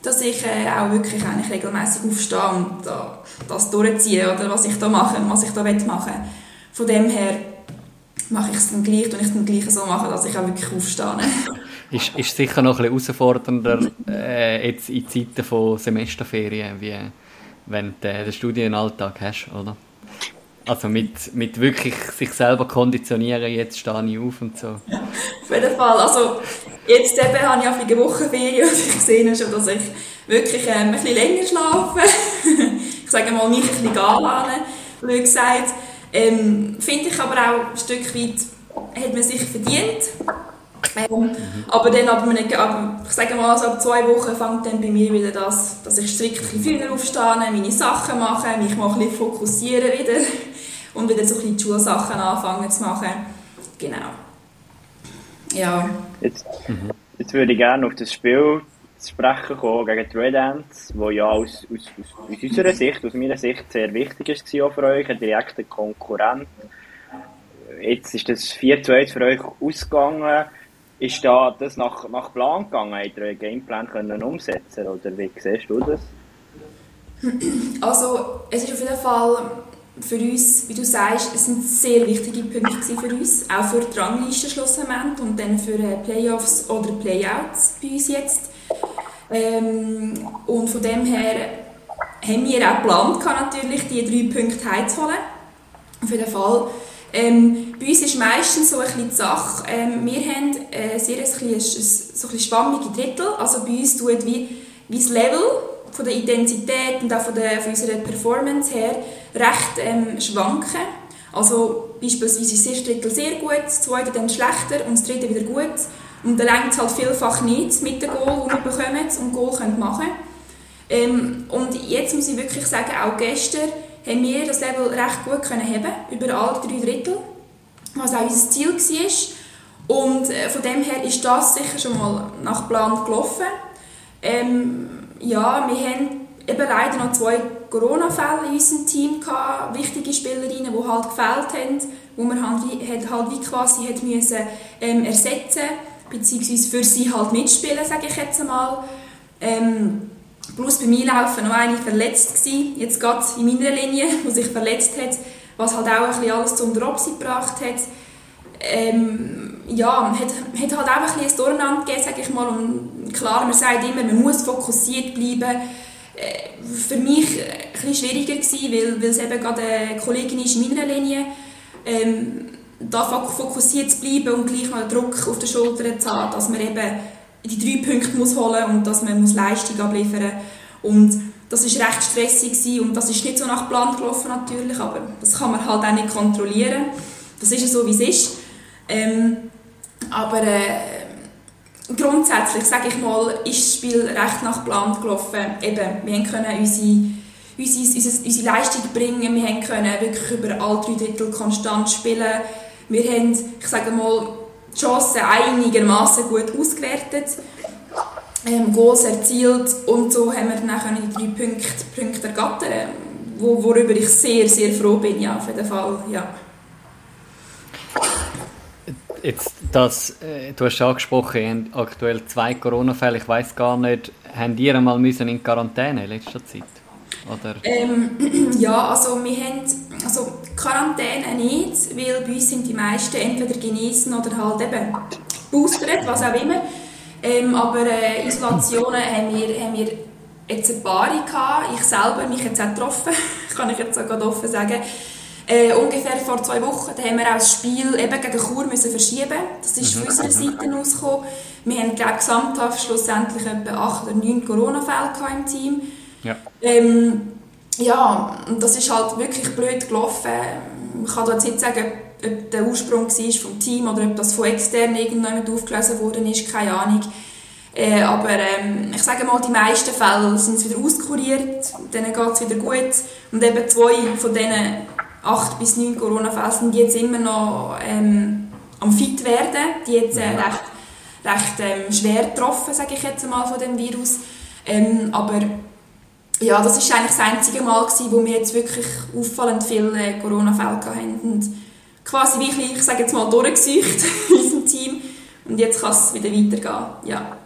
dass ich äh, auch wirklich eigentlich regelmäßig aufstehe und da, das durchziehe oder was ich da mache, was ich da machen will. Von dem her mache ich es dann gleich und ich dann gleich so machen, dass ich auch wirklich aufstehe. ist, ist sicher noch ein bisschen herausfordernder äh, jetzt in Zeiten von Semesterferien, wie wenn du den Studienalltag hast, oder? Also mit, mit wirklich sich selber konditionieren, jetzt stehe ich auf und so. Ja, auf jeden Fall. Also jetzt eben habe ich auch eine Wochenferien und ich sehe schon, dass ich wirklich ähm, ein bisschen länger schlafe. ich sage mal, mich ein bisschen gehen blöd gesagt. Ähm, Finde ich aber auch ein Stück weit, hat man sich verdient. Ähm, aber dann ab, ab, ich sage mal, also ab zwei Wochen fängt dann bei mir wieder das, dass ich strikt ein bisschen früher aufstehe, meine Sachen mache, mich mal ein bisschen fokussieren wieder und wieder so ein bisschen die Schulsachen anfangen zu machen. Genau. Ja. Jetzt, mhm. jetzt würde ich gerne auf das Spiel zu sprechen kommen gegen die Red Ants, wo ja aus, aus, aus, aus unserer Sicht, aus meiner Sicht sehr wichtig ist auch für euch, ein direkter Konkurrent. Jetzt ist das 4 zu 1 für euch ausgegangen. Ist da das nach, nach Plan gegangen? Habt ihr euren Gameplan können umsetzen oder wie siehst du das? Also, es ist auf jeden Fall für uns, wie du sagst, es sind sehr wichtige Punkte für uns, auch für die Rangliste schlussendlich und dann für äh, Playoffs oder Playouts bei uns jetzt. Ähm, und von dem her haben wir auch geplant, natürlich die drei Punkte heimzuholen. Auf jeden Fall. Ähm, bei uns ist meistens so ein die Sache, ähm, wir haben äh, sehr ein, bisschen, so ein schwammige Drittel, also bei uns tut wie, wie das Level von der Intensität und auch von, der, von unserer Performance her recht ähm, schwanken. Also beispielsweise ist das erste Drittel sehr gut, das zweite dann schlechter und das dritte wieder gut. Und dann längt es halt vielfach nicht mit dem Goal, das wir bekommen und Goal können machen ähm, Und jetzt muss ich wirklich sagen, auch gestern haben wir das Level recht gut können haben über alle drei Drittel, was auch unser Ziel war. Und äh, von dem her ist das sicher schon mal nach Plan gelaufen. Ähm, ja, wir haben eben leider noch zwei Corona-Fälle in unserem Team gehabt, wichtige Spielerinnen, die halt gefehlt haben, wo man halt halt wie quasi hat müssen, ähm, ersetzen beziehungsweise für sie halt mitspielen, sage ich jetzt einmal. Ähm, plus bei mir laufen noch eine verletzt gewesen, jetzt gerade in meiner Linie, die sich verletzt hat, was halt auch ein bisschen alles zum Dropsy gebracht hat. Ähm, ja, hat, hat halt auch ein bisschen ein Durcheinander gegeben, sage ich mal. Und klar, man sagt immer, man muss fokussiert bleiben. Äh, für mich ein bisschen schwieriger gewesen, weil, weil es eben gerade eine Kollegin ist in meiner Linie. Ähm, da fokussiert zu bleiben und gleich mal Druck auf der Schulter zu haben, dass man eben die drei Punkte muss holen und dass man muss Leistung abliefern muss. Das war recht stressig und das ist nicht so nach Plan gelaufen natürlich, aber das kann man halt auch nicht kontrollieren. Das ist ja so, wie es ist. Ähm, aber äh, grundsätzlich, sage ich mal, ist das Spiel recht nach Plan gelaufen. Eben, wir können unsere, unsere, unsere, unsere Leistung bringen, wir können wirklich über alle drei Drittel konstant spielen. Wir haben, ich sage mal, die Chancen einigermaßen gut ausgewertet, ähm, Goals erzielt und so haben wir dann die drei Punkte, Punkte ergattern, wo, worüber ich sehr, sehr froh bin, ja, auf jeden Fall, ja. Jetzt, das, äh, du hast angesprochen, ihr habt aktuell zwei Corona-Fälle. Ich weiß gar nicht, haben die einmal müssen in Quarantäne in letzter Zeit? Oder? Ähm, ja, also wir haben also Quarantäne nicht, weil bei uns sind die meisten entweder genesen oder halt eben boostert, was auch immer. Ähm, aber äh, Isolationen haben wir, haben wir jetzt ein paar gehabt. Ich selber mich jetzt auch getroffen, kann ich jetzt auch gerade offen sagen. Äh, ungefähr vor zwei Wochen da haben wir auch das Spiel eben gegen Chur müssen verschieben. Das ist mhm. von unserer Seite ausgekommen. Wir haben, glaube gesamthaft schlussendlich etwa acht oder neun Corona-Fälle im Team. Ja. Ähm, ja, und das ist halt wirklich blöd gelaufen. Ich kann jetzt nicht sagen, ob der Ursprung war vom Team oder ob das von extern irgendjemand aufgelöst worden ist, keine Ahnung. Äh, aber ähm, ich sage mal, die meisten Fälle sind wieder auskuriert, denen geht es wieder gut. Und eben zwei von diesen acht bis neun Corona-Fälle sind jetzt immer noch ähm, am fit werden, die jetzt äh, recht, recht ähm, schwer getroffen, sage ich jetzt mal, von dem Virus. Ähm, aber ja, das ist eigentlich das einzige Mal gewesen, wo wir jetzt wirklich auffallend viele äh, Corona-Fälle hatten und quasi wie ich sage jetzt mal durchgesucht in unserem Team und jetzt kann es wieder weitergehen, ja.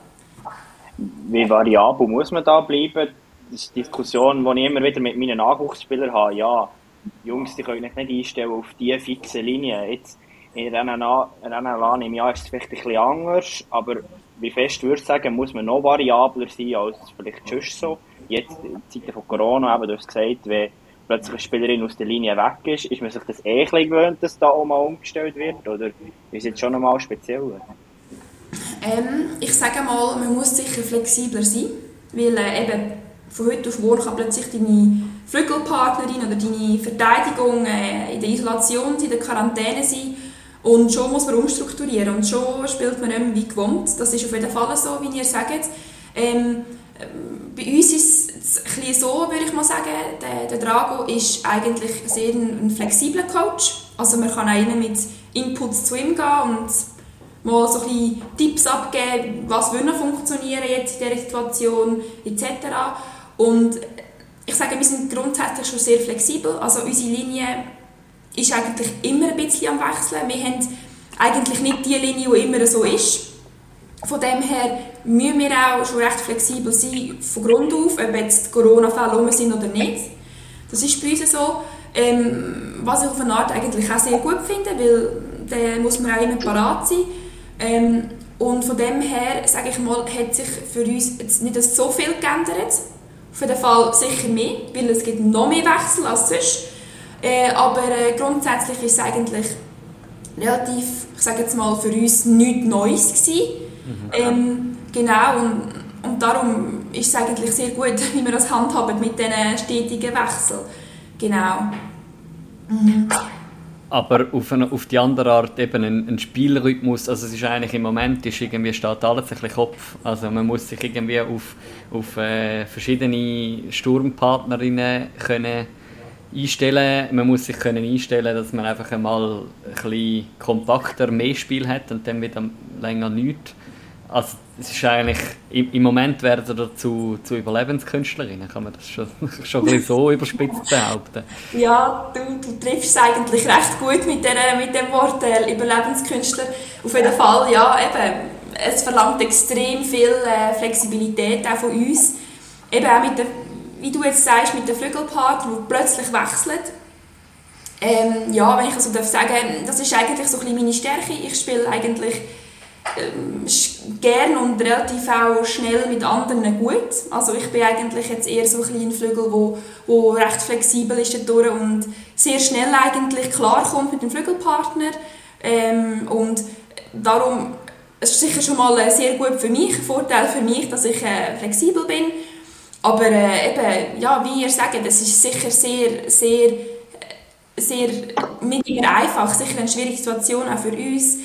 wie variabel muss man da bleiben? Das ist die Diskussion, die ich immer wieder mit meinen Nachwuchsspielern habe. Ja, Jungs, die können nicht einstellen auf diese fixe Linie. Jetzt, in einer NLA im Jahr ist es vielleicht ein bisschen anders, aber wie fest würde ich sagen, muss man noch variabler sein als vielleicht sonst so. Jetzt in Zeiten von Corona, eben, du hast gesagt, wenn plötzlich eine Spielerin aus der Linie weg ist, ist man sich das eh gewöhnt, dass da auch mal umgestellt wird? Oder ist es jetzt schon einmal speziell? Ähm, ich sage mal, man muss sicher flexibler sein, weil äh, eben von heute auf morgen kann plötzlich deine Flügelpartnerin oder deine Verteidigung äh, in der Isolation, in der Quarantäne sein und schon muss man umstrukturieren und schon spielt man nicht wie gewohnt. Das ist auf jeden Fall so, wie ihr sagt. Ähm, bei uns ist es ein bisschen so, würde ich mal sagen, der, der Drago ist eigentlich sehr ein, ein flexibler Coach. Also man kann auch mit Inputs zu ihm gehen und mal so ein bisschen Tipps abgeben, was würde funktionieren jetzt in dieser Situation etc. Und ich sage, wir sind grundsätzlich schon sehr flexibel. Also unsere Linie ist eigentlich immer ein bisschen am Wechseln. Wir haben eigentlich nicht die Linie, die immer so ist. Von dem her müssen wir auch schon recht flexibel sein, von Grund auf, ob jetzt Corona-Fälle rum sind oder nicht. Das ist bei uns so. Ähm, was ich auf eine Art eigentlich auch sehr gut finde, weil da muss man auch immer parat sein. Ähm, und von dem her, sage ich mal, hat sich für uns jetzt nicht so viel geändert. Auf jeden Fall sicher mehr, weil es gibt noch mehr Wechsel als sonst. Äh, aber äh, grundsätzlich ist es eigentlich relativ, ich sage jetzt mal, für uns nichts Neues gewesen. Mhm. Ähm, genau, und, und darum ist es eigentlich sehr gut, wie wir das handhaben mit diesen stetigen Wechseln. Genau. Mhm. Aber auf, eine, auf die andere Art eben ein, ein, Spielrhythmus, also es ist eigentlich im Moment ist irgendwie steht alles ein bisschen Kopf, also man muss sich irgendwie auf, auf äh, verschiedene Sturmpartnerinnen können einstellen. Man muss sich können einstellen, dass man einfach einmal ein bisschen kompakter mehr Spiel hat und dann wieder länger nichts. Also es ist eigentlich, im, Moment werden sie dazu zu Überlebenskünstlerinnen, kann man das schon, schon ein bisschen so überspitzt behaupten. Ja, du, du triffst es eigentlich recht gut mit, der, mit dem Wort äh, Überlebenskünstler. Auf jeden Fall, ja, eben, es verlangt extrem viel äh, Flexibilität auch von uns. Eben auch mit der wie du jetzt sagst, mit den Flügelpartner, die plötzlich wechseln. Ähm, ja, wenn ich also darf sagen, das ist eigentlich so ein meine Stärke. Ich spiele eigentlich gern und relativ auch schnell mit anderen gut. Also ich bin eigentlich jetzt eher so ein, Flügel, wo, wo recht flexibel ist dadurch und sehr schnell eigentlich klarkommt mit dem Flügelpartner. Ähm, und darum es ist sicher schon mal sehr gut für mich, ein Vorteil für mich, dass ich äh, flexibel bin aber äh, eben, ja, wie ihr sagt, es ist sicher sehr, sehr, sehr nicht immer einfach, sicher eine schwierige Situation auch für uns,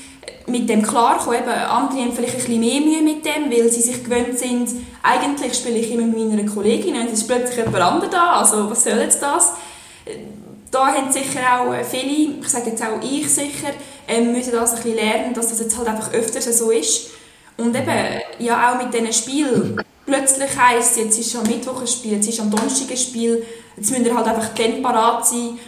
mit dem klarkommen. Eben, andere haben vielleicht ein bisschen mehr Mühe mit dem, weil sie sich gewöhnt sind, eigentlich spiele ich immer mit meiner Kollegin und es ist plötzlich jemand anderes da, also was soll jetzt das? Da haben sicher auch viele, ich sage jetzt auch ich sicher, ähm, müssen das ein bisschen lernen, dass das jetzt halt einfach öfters so ist. Und eben, ja auch mit diesen Spielen plötzlich heisst, jetzt ist am Mittwoch ein Spiel, jetzt ist am Donnerstag ein Spiel, jetzt müssen wir halt einfach dann parat sein.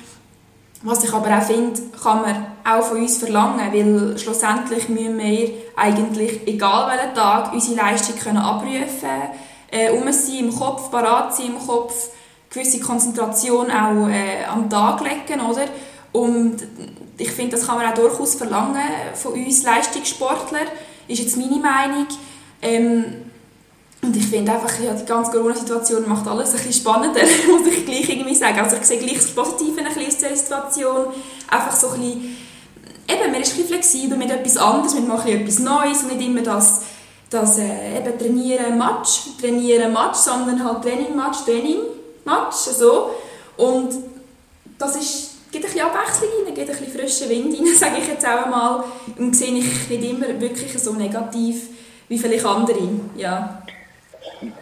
Was ich aber auch finde, kann man auch von uns verlangen, weil schlussendlich müssen wir eigentlich, egal welchen Tag, unsere Leistung können abrufen können, äh, um sein im Kopf, parat sein im Kopf, gewisse Konzentration auch äh, am Tag legen, oder? Und ich finde, das kann man auch durchaus verlangen von uns Leistungssportler, ist jetzt meine Meinung. Ähm, und ich finde einfach, ja, die ganze Corona-Situation macht alles ein bisschen spannender, muss ich gleich irgendwie sagen. Also ich sehe gleich das Positive ein bisschen aus dieser Situation. Einfach so ein bisschen, eben, man ist ein bisschen flexibel mit etwas anderes, man macht etwas Neues und nicht immer das, das äh, eben trainieren, Match, trainieren, Match, sondern halt Training, Match, Training, Match, so. Und das ist, gibt ein bisschen Abwechslung rein, gibt ein bisschen frischen Wind rein, sage ich jetzt auch einmal. Und sehe ich nicht immer wirklich so negativ wie vielleicht andere, ja.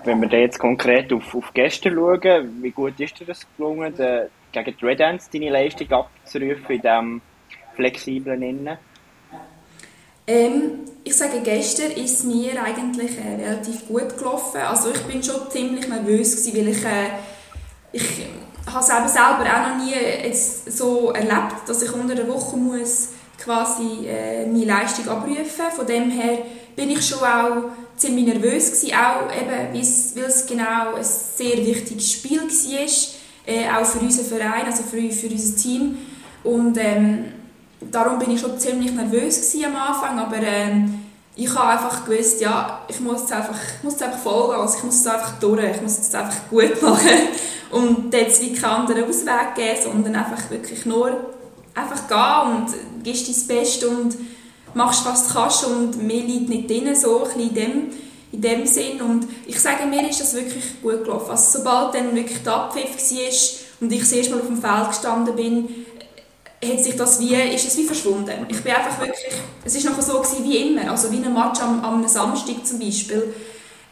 Wenn wir jetzt konkret auf, auf gestern schauen, wie gut ist dir das gelungen, de, gegen die Red Ants deine Leistung abzurufen in diesem flexiblen Innen? Ähm, ich sage, gestern ist mir eigentlich äh, relativ gut gelaufen. Also ich bin schon ziemlich nervös gewesen, weil ich, äh, ich habe es selber auch noch nie jetzt so erlebt, dass ich unter der Woche muss quasi äh, meine Leistung abrufen. Von dem her bin ich schon auch ziemlich nervös gewesen, auch eben, weil es genau ein sehr wichtiges Spiel war, äh, auch für unseren Verein, also für, für unser Team. Und ähm, darum bin ich schon ziemlich nervös am Anfang, aber ähm, ich habe einfach gewusst, ja, ich muss es einfach, muss es einfach folgen, also ich muss es einfach durch, ich muss es einfach gut machen und jetzt wie keinen anderen Ausweg geben, sondern einfach wirklich nur einfach gehen und gibst dein Bestes und machst, was du kannst und mir liegt nicht drin, so ein in dem, in dem Sinn und ich sage, mir ist das wirklich gut gelaufen. Also sobald dann wirklich der Abpfiff war und ich das erste Mal auf dem Feld gestanden bin, hat sich das wie, ist es wie verschwunden. Ich bin einfach wirklich, es ist noch so gewesen wie immer, also wie ein Match am, am Samstag zum Beispiel,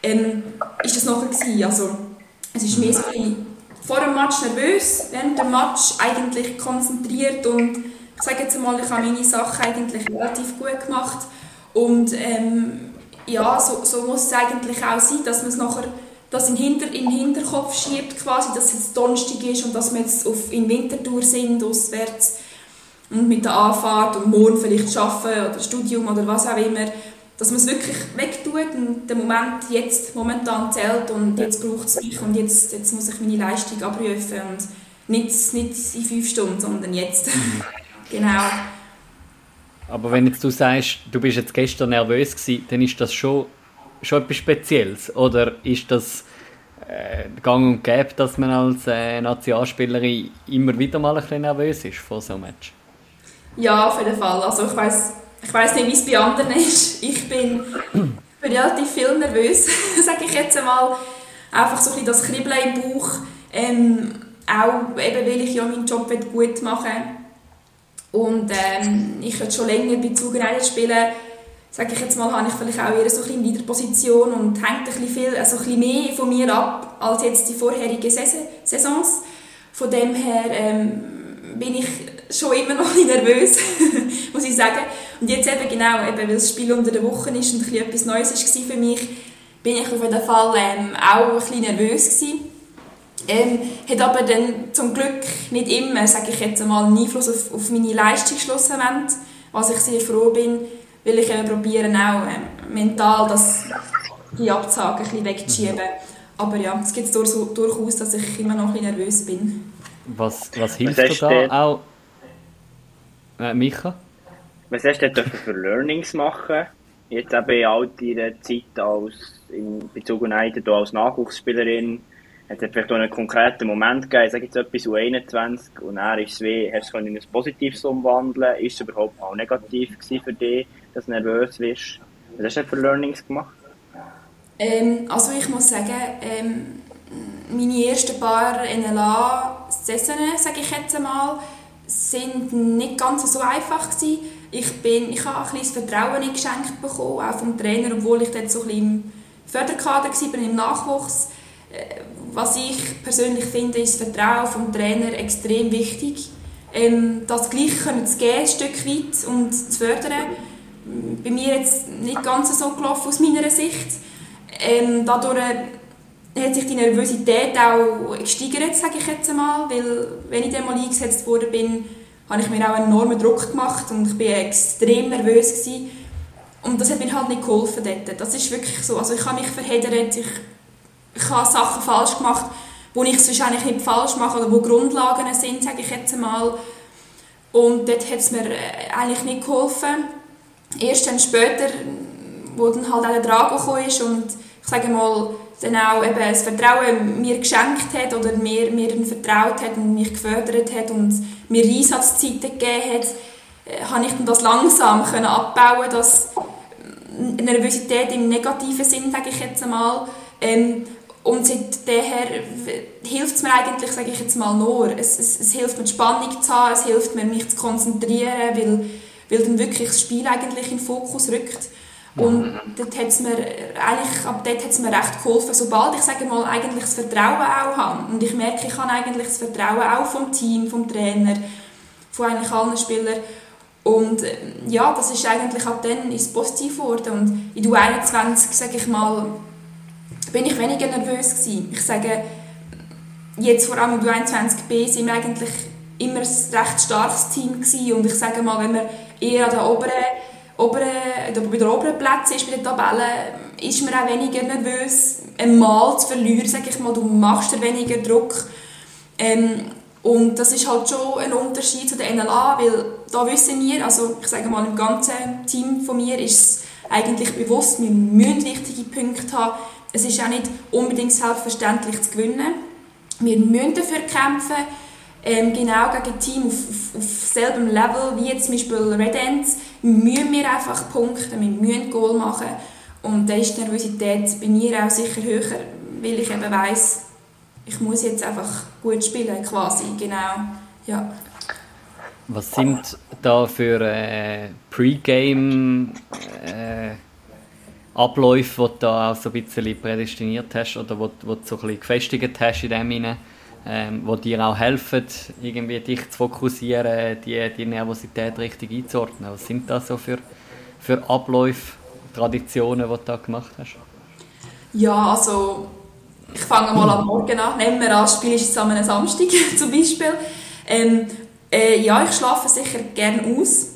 ähm, ist das nachher gewesen. Also es ist mehr so ein vor dem Match nervös, während dem Match eigentlich konzentriert und ich sage jetzt mal, ich habe meine Sachen eigentlich relativ gut gemacht. Und ähm, ja, so, so muss es eigentlich auch sein, dass man es nachher das in, Hinter, in den Hinterkopf schiebt quasi, dass es jetzt ist und dass wir jetzt auf, in Winterthur sind, auswärts und mit der Anfahrt und morgen vielleicht arbeiten oder Studium oder was auch immer, dass man es wirklich wegtut und der Moment jetzt momentan zählt und jetzt braucht es mich und jetzt, jetzt muss ich meine Leistung abrufen und nicht, nicht in fünf Stunden, sondern jetzt. Mhm. genau. Aber wenn jetzt du sagst, du bist jetzt gestern nervös gewesen, dann ist das schon, schon etwas Spezielles oder ist das äh, gang und gäbe, dass man als äh, Nationalspielerin immer wieder mal ein bisschen nervös ist vor so einem Match? Ja, auf jeden Fall. Also ich weiß ich weiß nicht, wie es bei anderen ist. Ich bin, bin relativ viel nervös, sage ich jetzt einmal. Einfach so ein bisschen das Kribbeln im Bauch. Ähm, auch eben, weil ich ja meinen Job gut machen will. Und ähm, ich würde schon länger bei Zugereiden spielen. Sage ich jetzt mal, habe ich vielleicht auch eher so ein bisschen Position und hängt ein bisschen, viel, also ein bisschen mehr von mir ab als jetzt die vorherigen Saisons. Von dem her ähm, bin ich schon immer noch ein nervös, muss ich sagen. Und jetzt eben genau, eben, weil das Spiel unter der Woche ist und ein etwas Neues war für mich, bin ich auf jeden Fall ähm, auch ein bisschen nervös gewesen. Ähm, hat aber dann zum Glück nicht immer, sage ich jetzt einmal, einen Einfluss auf, auf meine Leistung schlussendlich, was ich sehr froh bin, weil ich eben probiere auch ähm, mental das, die Absage ein bisschen wegzuschieben. Aber ja, es gibt durch, durchaus, dass ich immer noch ein bisschen nervös bin. Was, was hilft dir da auch? Äh, Micha? Was hast du denn für Learnings machen? Jetzt eben in all deiner Zeit als, in Bezug auf United, als Nachwuchsspielerin, hat es vielleicht auch einen konkreten Moment gegeben, sage jetzt etwas U21 und er ist wie, hast du es in ein Positives umwandeln Ist es überhaupt auch negativ für dich, dass du nervös wirst? Was hast du für Learnings gemacht? Ähm, also ich muss sagen, ähm, meine ersten paar NLA-Saisonen, sage ich jetzt einmal, sind nicht ganz so einfach gewesen. Ich, bin, ich habe ein bisschen Vertrauen geschenkt bekommen, auch vom Trainer, obwohl ich dort so ein bisschen im Förderkader war, im Nachwuchs. Äh, was ich persönlich finde, ist das Vertrauen vom Trainer extrem wichtig. Ähm, das Gleiche können zu geben, ein Stück weit, und zu fördern. Bei mir jetzt nicht ganz so gelaufen aus meiner Sicht. Ähm, dadurch hat sich die Nervosität auch gesteigert, sage ich jetzt einmal, weil wenn ich dann mal eingesetzt worden bin, habe ich mir auch enormen Druck gemacht und ich war extrem nervös gewesen. und das hat mir halt nicht geholfen dort. Das ist wirklich so, also ich habe mich verheddert, ich, ich habe Sachen falsch gemacht, wo ich es wahrscheinlich nicht falsch mache oder wo Grundlagen sind, sage ich jetzt einmal. Und dort hat es mir äh, eigentlich nicht geholfen. Erst dann später, wo dann halt auch der Drago gekommen ist und ich sage mal, dann auch eben das Vertrauen mir geschenkt hat oder mir, mir vertraut hat und mich gefördert hat und mir Einsatzzeiten gegeben hat, äh, habe ich das langsam können abbauen dass Nervosität im negativen Sinn, sage ich jetzt einmal. Ähm, und seither hilft es mir eigentlich, sage ich jetzt mal, nur. Es, es, es, hilft mir, Spannung zu haben, es hilft mir, mich zu konzentrieren, weil, weil dann wirklich das Spiel eigentlich in den Fokus rückt. Und dort hat's mir, eigentlich, ab dort hat es mir recht geholfen, sobald ich sage mal, eigentlich das Vertrauen auch habe. Und ich merke, ich habe eigentlich das Vertrauen auch vom Team, vom Trainer, von eigentlich allen Spielern. Und äh, ja, das ist eigentlich ab dann ist positiv geworden. Und in der 21 sage ich mal, bin ich weniger nervös gewesen. Ich sage, jetzt vor allem in der 21b sind wir eigentlich immer ein recht starkes Team gewesen. Und ich sage mal, wenn wir eher an der oberen, oberen, bei der oberen Plätze ist bei den Tabellen, ist man auch weniger nervös, einmal zu verlieren, sage ich mal, du machst dir weniger Druck. Ähm, und das ist halt schon ein Unterschied zu der NLA, weil da wissen wir, also ich sage mal im ganzen Team von mir ist es eigentlich bewusst, wir müssen wichtige Punkte haben. Es ist auch nicht unbedingt selbstverständlich zu gewinnen. Wir müssen dafür kämpfen, ähm, genau gegen Team auf, auf, auf selben Level wie jetzt zum Beispiel Red Ends, müssen wir einfach punkten, wir müssen Goal machen. Und da ist die Nervosität bei mir auch sicher höher, weil ich eben weiss, ich muss jetzt einfach gut spielen, quasi, genau, ja. Was sind da für äh, Pre-Game äh, Abläufe, die du da auch so ein bisschen prädestiniert hast oder wo, du so ein bisschen gefestigt hast in dem Sinne, ähm, wo dir auch helfen, irgendwie dich zu fokussieren, die, die Nervosität richtig einzuordnen? Was sind da so für, für Abläufe, Traditionen, die du da gemacht hast? Ja, also ich fange mal am Morgen an. Nehmen wir an, Spiel ist am Samstag zum Beispiel. Ähm, äh, ja, ich schlafe sicher gerne aus.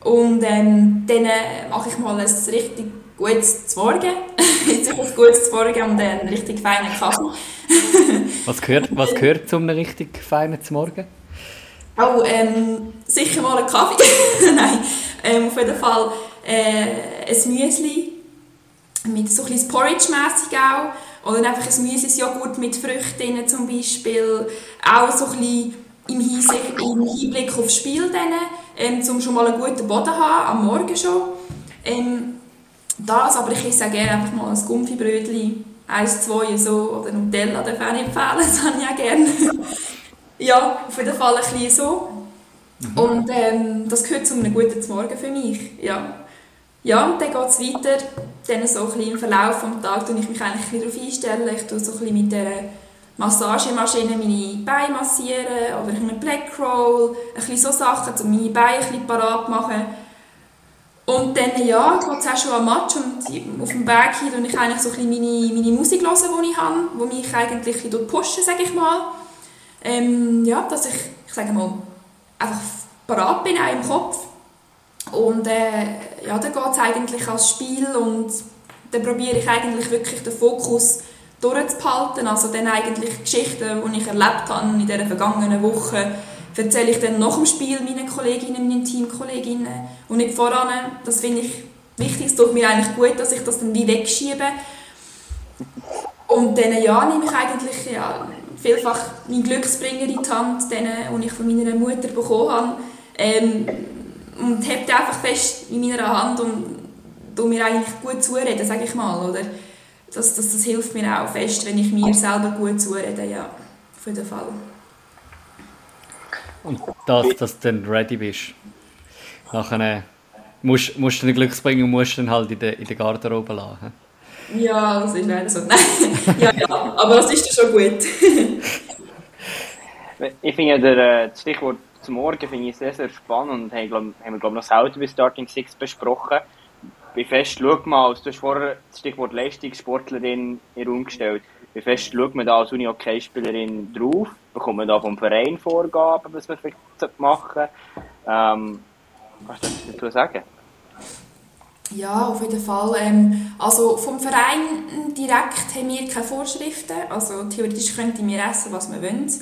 Und ähm, dann äh, mache ich mal ein richtig gutes Morgen. Jetzt ein gutes Morgen und einen richtig feinen Kaffee. was, gehört, was gehört zu einem richtig feinen Morgen? Oh, ähm, sicher mal ein Kaffee. Nein, ähm, auf jeden Fall äh, ein Müsli mit so ein bisschen Porridge-mässig auch oder einfach ein Müsli-Joghurt mit Früchten zum Beispiel. Auch so ein bisschen im, Hinsicht, im Hinblick aufs Spiel, dann, ähm, um schon mal einen guten Boden zu haben, am Morgen schon. Ähm, das, aber ich esse auch gerne einfach mal ein Gumpfi-Brötchen, eins, zwei, so, oder Nutella darf ich auch nicht empfehlen, das habe ich auch gerne. ja, auf jeden Fall ein bisschen so. Mhm. Und ähm, das gehört zu einem guten Morgen für mich, ja. Ja, und dann geht es weiter. Dann so ein bisschen im Verlauf des Tages tue ich mich eigentlich darauf einstellen. Ich tue so ein bisschen mit der Massagemaschine meine Beine massieren oder einen Black Roll, ein bisschen so Sachen, um meine Beine ein bisschen parat zu machen. Und dann, ja, geht es auch schon am Match und auf dem Weg hier höre ich eigentlich so ein meine, meine Musik hören, die ich habe, die mich eigentlich ein pushen, sage ich mal. Ähm, ja, dass ich, ich sage mal, einfach parat bin, auch im Kopf. Und äh, ja, dann geht es eigentlich als Spiel und dann probiere ich eigentlich wirklich den Fokus durchzuhalten. Also dann eigentlich Geschichten, die ich erlebt habe in dieser vergangenen Woche, erzähle ich dann nach dem Spiel meinen Kolleginnen, meinen Teamkolleginnen und nicht voran. Das finde ich wichtig. Es tut mir eigentlich gut, dass ich das dann wie wegschiebe. Und dann ja, nehme ich eigentlich ja, vielfach meinen Glücksbringer in die Hand, den, den ich von meiner Mutter bekommen habe. Ähm, und hebt einfach fest in meiner Hand und du mir eigentlich gut zureden, sage ich mal, oder? Das, das, das hilft mir auch fest, wenn ich mir selber gut zurede, ja, auf jeden Fall. Und das, dass du dann ready bist. Nachher musst, musst du den Glücksbringer und musst dann halt in der, in der Garderobe lassen. Ja, das ist leider so. Nein, ja, ja, aber das ist schon gut. ich finde, der, äh, das Stichwort zum Morgen finde ich sehr, sehr spannend und haben, glaub, haben wir, glaube noch selten bei Starting Six besprochen. Wie fest schaut man, als du hast vorher das Stichwort Leistungssportlerin in den Raum gestellt, wie fest schaut man da als Uni-Hockey-Spielerin drauf? Bekommt man da vom Verein Vorgaben, was man vielleicht machen? Ähm, was du dazu sagen? Ja, auf jeden Fall. Ähm, also vom Verein direkt haben wir keine Vorschriften. Also theoretisch könnten wir essen, was wir wollen.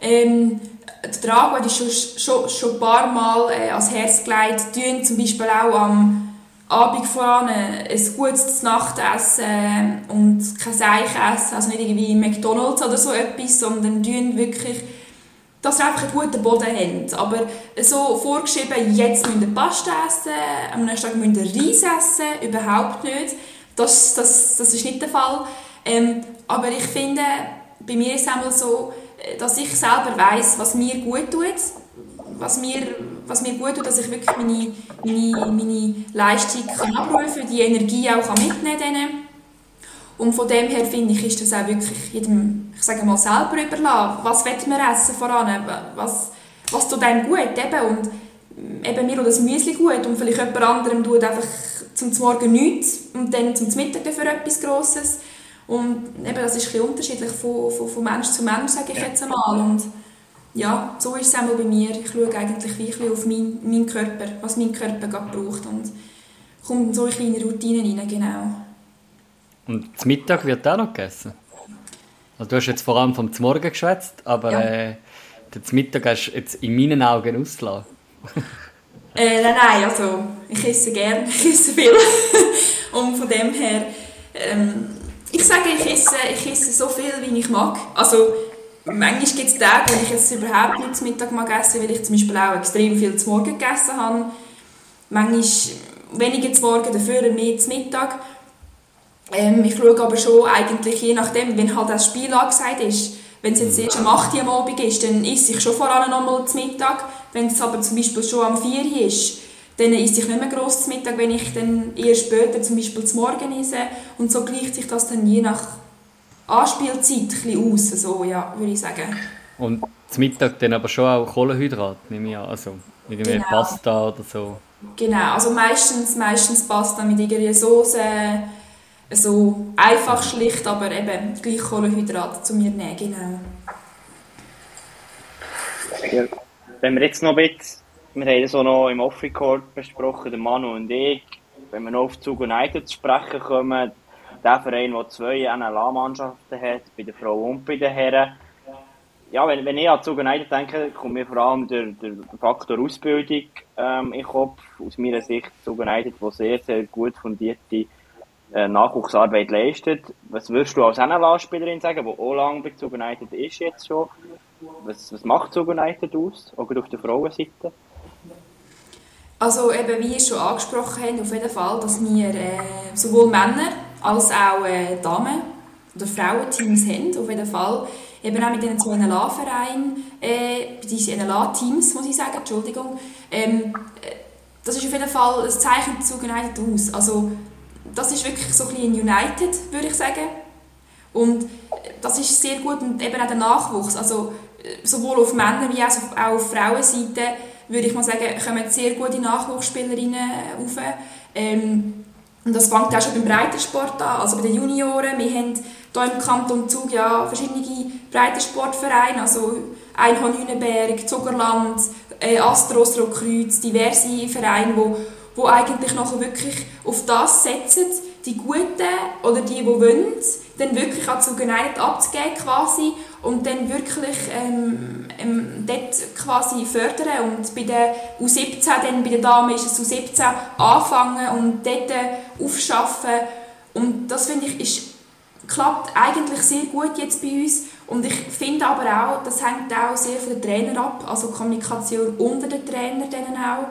Ähm, der Drago hat schon, schon, schon ein paar Mal äh, ans Herz gelegt, tun zum Beispiel auch am Abend voran ein gutes Nachtessen und kein Seichessen, also nicht irgendwie McDonalds oder so etwas, sondern tun wirklich, dass sie einfach einen guten Boden haben. Aber so vorgeschrieben, jetzt müsst ihr Pasta essen, am nächsten Tag müsst ihr Reis essen, überhaupt nicht. Das, das, das ist nicht der Fall. Ähm, aber ich finde, bei mir ist es einmal so, dass ich selber weiß, was mir gut tut, was mir, was mir gut tut, dass ich wirklich meine, meine, meine Leistung kann abrufen kann, die Energie auch kann mitnehmen kann. Und von dem her finde ich, ist das auch wirklich jedem, ich sage mal, selber überlassen. Was will man essen voran? Was, was tut einem gut? Eben, und eben mir tut das Müsli gut und vielleicht jemand anderem tut einfach zum Morgen nichts und dann zum Mittag dafür etwas Grosses. Und eben, das ist ein unterschiedlich von, von, von Mensch zu Mensch, sage ich jetzt einmal. Und ja, so ist es einmal bei mir. Ich schaue eigentlich wirklich auf meinen mein Körper, was mein Körper gerade braucht und komme in so kleine Routinen rein, genau. Und zum Mittag wird auch noch gegessen? Also du hast jetzt vor allem vom Morgen geschwätzt, aber ja. äh, das Mittag hast du jetzt in meinen Augen ausgelassen. äh, nein, nein, also ich esse gerne, ich esse viel. und von dem her, ähm, ich sage, ich esse, ich esse so viel, wie ich mag. Also manchmal gibt es Tage, wo ich jetzt überhaupt nicht zum Mittag mag essen, weil ich zum Beispiel auch extrem viel zum Morgen gegessen habe. Manchmal weniger zum Morgen, dafür mehr zum Mittag. Ähm, ich schaue aber schon eigentlich, je nachdem, wenn halt das Spiel angesagt ist, wenn es jetzt erst am 8 Uhr am Abend ist, dann esse ich schon vor allem nochmal zum Mittag. Wenn es aber zum Beispiel schon am 4 Uhr ist, dann esse ich nicht mehr gross zum Mittag, wenn ich dann eher später zum Beispiel zum Morgen esse. Und so gleicht sich das dann je nach Anspielzeit ein aus, so, ja, würde ich sagen. Und zum Mittag dann aber schon auch Kohlenhydrat, nehme ich an, also irgendwie genau. Pasta oder so. Genau, also meistens, meistens Pasta mit irgendwie Soße, so einfach schlicht, aber eben gleich Kohlenhydrate zu mir nehmen, genau. Ja, wenn wir jetzt noch ein bisschen, wir haben das auch noch im Off-Record besprochen, der Manu und ich, wenn wir noch auf Zug United zu sprechen kommen, der Verein, der zwei NLA-Mannschaften hat, bei der Frau und bei den Herren, ja, wenn, wenn ich an Zug United denke, kommt mir vor allem der, der Faktor Ausbildung ähm, in den Kopf. Aus meiner Sicht Zug United, der sehr, sehr gut fundierte äh, Nachwuchsarbeit leistet. Was würdest du als NLA-Spielerin sagen, die auch lange bei Zug United ist jetzt schon? Was, was macht Zug United aus, auch auf der Frauenseite? Also eben, wie ihr schon angesprochen habt, auf jeden Fall, dass wir äh, sowohl Männer als auch äh, Damen oder Frauenteams haben, auf jeden Fall. Eben auch mit diesen zwei NLA-Vereinen, äh, diese NLA-Teams, muss ich sagen, Entschuldigung. Ähm, äh, das ist auf jeden Fall ein Zeichen zu United aus. Also das ist wirklich so ein bisschen United, würde ich sagen. Und das ist sehr gut und eben auch der Nachwuchs, also äh, sowohl auf Männer- wie auch auf Frauenseite, würde ich mal sagen, kommen sehr gute Nachwuchsspielerinnen auf. Ähm, und das fängt auch schon beim Breitensport an, also bei den Junioren. Wir haben hier im Kanton Zug ja verschiedene Breitensportvereine, also Einhorn Hünenberg, Zuckerland, äh, Astros Rotkreuz, diverse Vereine, die wo eigentlich nachher wirklich auf das setzen, die Guten oder die, die wollen, dann wirklich auch zu Geneigt abzugeben quasi und dann wirklich ähm, ähm, dort quasi fördern und bei der U17, dann bei der Dame ist es U17 anfangen und dort aufschaffen und das finde ich ist, klappt eigentlich sehr gut jetzt bei uns und ich finde aber auch, das hängt auch sehr von den Trainern ab, also Kommunikation unter den Trainern dann auch.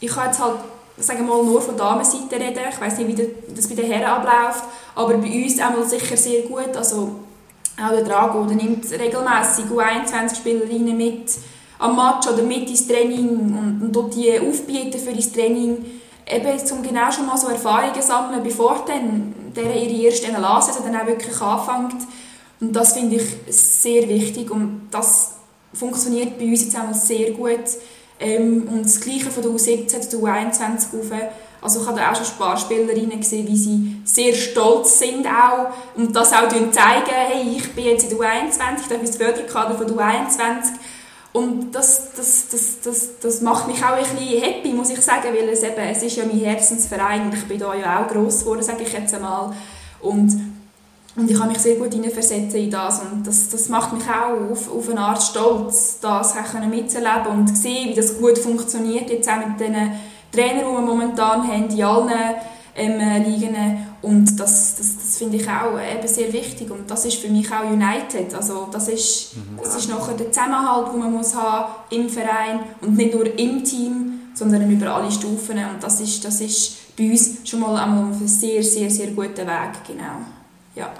Ich habe jetzt halt sagen wir mal, nur von Damenseite reden. Ich weiß nicht, wie das bei den Herren abläuft, aber bei uns einmal sicher sehr gut. Also auch der Drago, der nimmt regelmäßig U21-Spielerinnen mit am Match oder mit ins Training und, und dort die aufbieten für das Training, eben um genau schon mal so Erfahrungen sammeln, bevor dann der ihre erste NLA-Saison dann auch wirklich anfängt. Und das finde ich sehr wichtig und das funktioniert bei uns jetzt auch sehr gut. Ähm, und das Gleiche von der U17 zu der U21 rauf. Also ich habe da auch schon Sparspielerinnen gesehen, wie sie sehr stolz sind auch und das auch zeigen, hey, ich bin jetzt in der U21, ich darf ins Förderkader von der U21 und das, das, das, das, das macht mich auch ein bisschen happy, muss ich sagen, weil es eben, es ist ja mein Herzensverein und ich bin da ja auch gross geworden, sage ich jetzt einmal. Und und ich kann mich sehr gut hineinversetzen in das und das, das macht mich auch auf, auf eine Art stolz, das mitzuerleben und zu sehen, wie das gut funktioniert, jetzt auch mit den Trainern, die wir momentan haben, in allen ähm, Ligen. Und das, das, das finde ich auch eben sehr wichtig und das ist für mich auch United. Also das ist, mhm. das ist nachher der Zusammenhalt, den man muss haben im Verein und nicht nur im Team, sondern über alle Stufen und das ist, das ist bei uns schon mal auf einem sehr, sehr, sehr guten Weg, genau. Ja.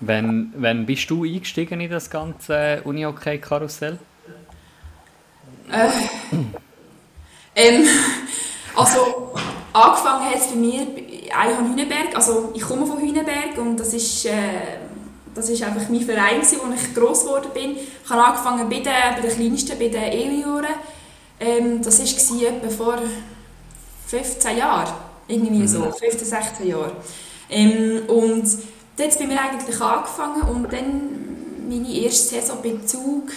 Wann, wann bist du eingestiegen in das ganze Uni-OK-Karussell? Äh, ähm, also, angefangen hat es bei mir eigentlich an Hünenberg. Also, ich komme von Hünenberg und das ist, äh, das ist einfach mein Verein, wo ich gross geworden bin. Ich habe angefangen bei den, bei den Kleinsten, bei den E-Junioren. Ähm, das war etwa vor 15 Jahren. Irgendwie so, 15, mhm. 16 Jahren. Ähm, und dort haben wir eigentlich angefangen und dann meine erste Saison Bezug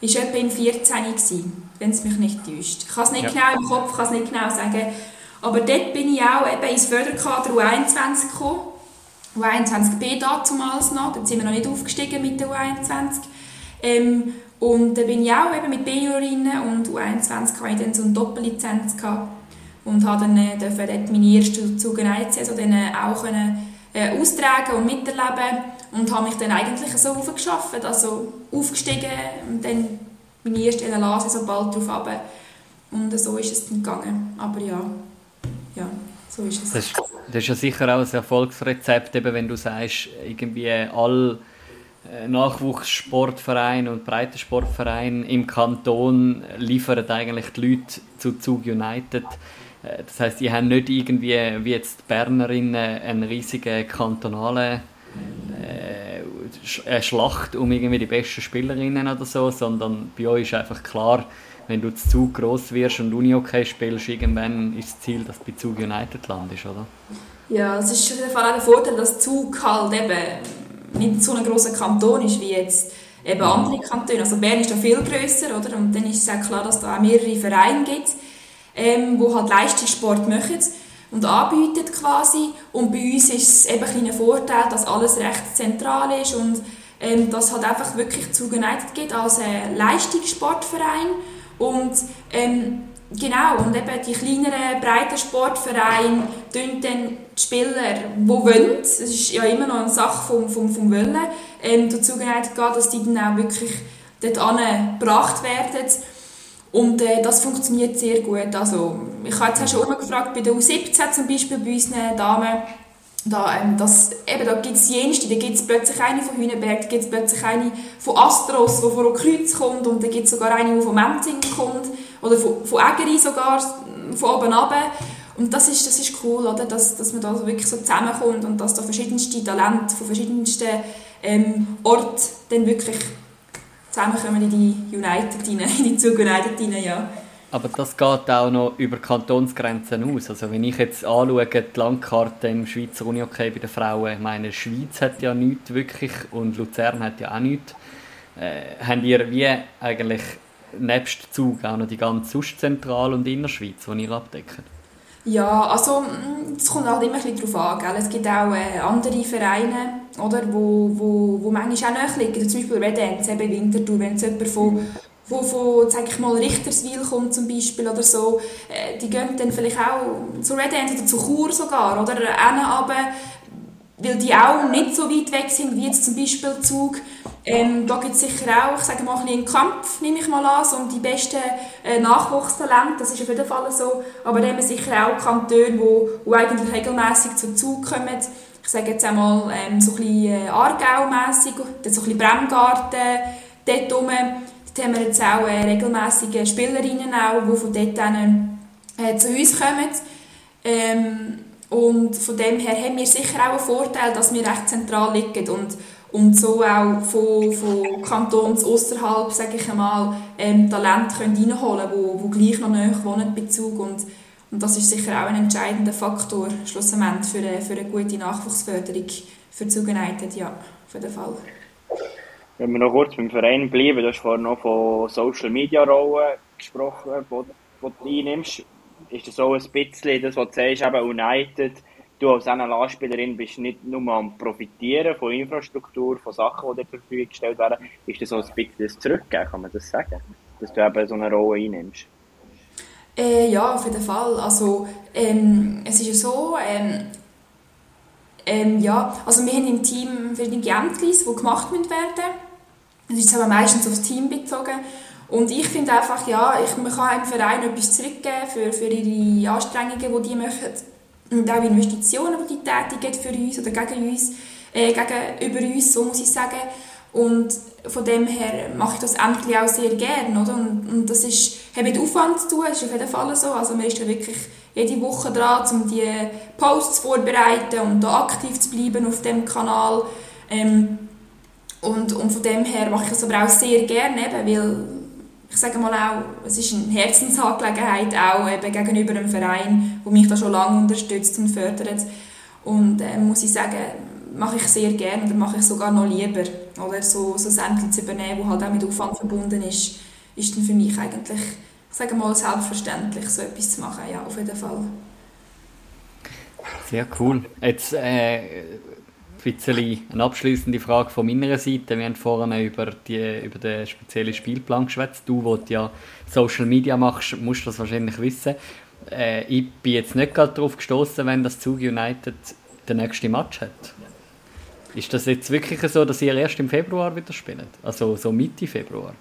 war etwa in 14 wenn es mich nicht täuscht. Ich kann es nicht ja. genau im Kopf, kann es nicht genau sagen. Aber dort bin ich auch eben ins Förderkader U21 gekommen. U21B damals noch, dann sind wir noch nicht aufgestiegen mit der U21. Ähm, und dann bin ich auch eben mit B-Jurinnen und U21 hatte ich dann so eine Doppellizenz gehabt und habe dann äh, dort meine erste Zugeneigt-Saison dann äh, auch können, äh, austragen und miterleben und habe mich dann eigentlich so aufgeschafft, also aufgestiegen und dann meine erste LLA-Saison bald darauf runter. und so ist es dann gegangen, aber ja, ja, so ist es. Das ist, das ist ja sicher auch ein Erfolgsrezept, eben wenn du sagst, irgendwie alle äh, Nachwuchssportverein und Breitensportverein im Kanton liefern eigentlich die Leute zu Zug United. Äh, das heißt, die haben nicht irgendwie wie jetzt die Bernerinnen einen riesigen kantonalen äh, Schlacht um irgendwie die besten Spielerinnen oder so, sondern bei euch ist einfach klar, wenn du zu Zug groß wirst und Uni-Okay spielst, irgendwann ist das Ziel, dass du bei Zug United landest, oder? Ja, es ist auf jeden Fall auch der Vorteil, dass Zug halt eben nicht so ein grosser Kanton ist wie jetzt eben andere Kantone. Also Bern ist da viel grösser, oder? Und dann ist es auch klar, dass da auch mehrere Vereine gibt, ähm, die halt Leistungssport machen und anbieten quasi. Und bei uns ist es eben ein Vorteil, dass alles recht zentral ist und ähm, dass halt einfach wirklich zu United geht als ein Leistungssportverein und ähm, Genau, und eben die kleineren, breiten Sportvereine tun dann die Spieler, die wollen, das ist ja immer noch eine Sache vom, vom, vom Wollen, ähm, dazu geneigt dass die dann auch wirklich dort gebracht werden. Und äh, das funktioniert sehr gut. Also, ich habe jetzt schon umgefragt, bei der U17 zum Beispiel, bei unseren Damen, da, ähm, das, eben, da gibt es jenste, da gibt es plötzlich eine von Hüneberg, da gibt es plötzlich eine von Astros, die von Kreuz kommt und da gibt es sogar eine, die von Menzing kommt oder von, von Egeri sogar, von oben runter. Und das ist, das ist cool, oder? Dass, dass man da wirklich so zusammenkommt und dass da verschiedenste Talente von verschiedensten ähm, Orten dann wirklich zusammenkommen in die United in die Zug United rein, ja. Aber das geht auch noch über Kantonsgrenzen aus. Also wenn ich jetzt anschaue, die Landkarte im Schweizer Unihockey bei den Frauen, ich meine, Schweiz hat ja nichts wirklich und Luzern hat ja auch nichts. Äh, haben ihr wie eigentlich nebst Zug auch noch die ganze Ostzentral- und Innerschweiz, die ihr abdeckt? Ja, also mm, es kommt halt immer ein darauf an. Gell? Es gibt auch äh, andere Vereine, oder, wo, wo, wo manchmal auch nahe liegen. Zum Beispiel Red Ants, eben Winterthur, wenn es jemand von, wo von, sag ich mal, Richterswil kommt zum Beispiel oder so, äh, die gehen dann vielleicht auch zu Red Ants oder zu Chur sogar, oder, runter, weil die auch nicht so weit weg sind wie jetzt zum Beispiel Zug. Ähm, da gibt es sicher auch, ich sage mal, ein einen Kampf, nehme ich mal an, so um die besten äh, Nachwuchstalente, das ist auf jeden Fall so. Aber da haben wir sicher auch Kantone, wo, wo eigentlich regelmäßig zu Zug kommen. Ich sage jetzt einmal ähm, so ein bisschen äh, Aargau-mässig, so ein bisschen Bremgarten, dort rum. Dort haben wir jetzt auch äh, regelmäßige Spielerinnen, auch, die von dort dann, äh, zu uns kommen. Ähm, und von dem her haben wir sicher auch einen Vorteil, dass wir recht zentral liegen und und so auch von, von Kantons außerhalb, sage ich einmal, ähm, Talente können reinholen können, wo, wo gleich noch näher wohnen Bezug und, und das ist sicher auch ein entscheidender Faktor schlussendlich für eine, für eine gute Nachwuchsförderung für Zug United, ja, auf jeden Fall. Wenn wir noch kurz beim Verein bleiben, du hast vorhin noch von Social Media Rollen gesprochen, die du einnimmst. Ist das so ein bisschen das, was du sagst, eben United, du als NLA-Spielerin bist nicht nur am Profitieren von Infrastruktur, von Sachen, die dir zur Verfügung gestellt werden, ist das so ein bisschen das Zurückgeben, kann man das sagen? Dass du eben so eine Rolle einnimmst? Äh, ja, auf jeden Fall. Also, ähm, es ist ja so, ähm, ähm, ja, also wir haben im Team verschiedene Ämtlis, die gemacht werden Das ist aber meistens aufs Team bezogen. Und ich finde einfach, ja, ich, man kann einem Verein etwas zurückgeben für, für ihre Anstrengungen, die die machen und auch Investitionen, die die tätigen für uns oder gegen uns, äh, gegenüber uns, so muss ich sagen. Und von dem her mache ich das endlich auch sehr gerne, oder? Und, und das ist, hat mit Aufwand zu tun, das ist auf jeden Fall so. Also man ist da wirklich jede Woche dran, um die Posts vorzubereiten und da aktiv zu bleiben auf dem Kanal. Ähm, und, und von dem her mache ich es aber auch sehr gerne, eben, weil ich sage mal auch, es ist eine Herzensangelegenheit auch eben gegenüber einem Verein, der mich da schon lange unterstützt und fördert. Und äh, muss ich sagen, mache ich sehr gerne oder mache ich sogar noch lieber. oder so, so Sendungen zu übernehmen, wo halt auch mit Aufwand verbunden ist, ist dann für mich eigentlich, ich sage mal, selbstverständlich, so etwas zu machen, ja, auf jeden Fall. Sehr cool. Jetzt äh, bisschen eine abschließende Frage von meiner Seite. Wir haben vorhin über, die, über den speziellen Spielplan geschwätzt. Du, der ja Social Media machst, musst das wahrscheinlich wissen. Äh, ich bin jetzt nicht gerade darauf gestoßen, wenn das Zug United den nächsten Match hat. Ist das jetzt wirklich so, dass ihr erst im Februar wieder spielt? Also so Mitte Februar?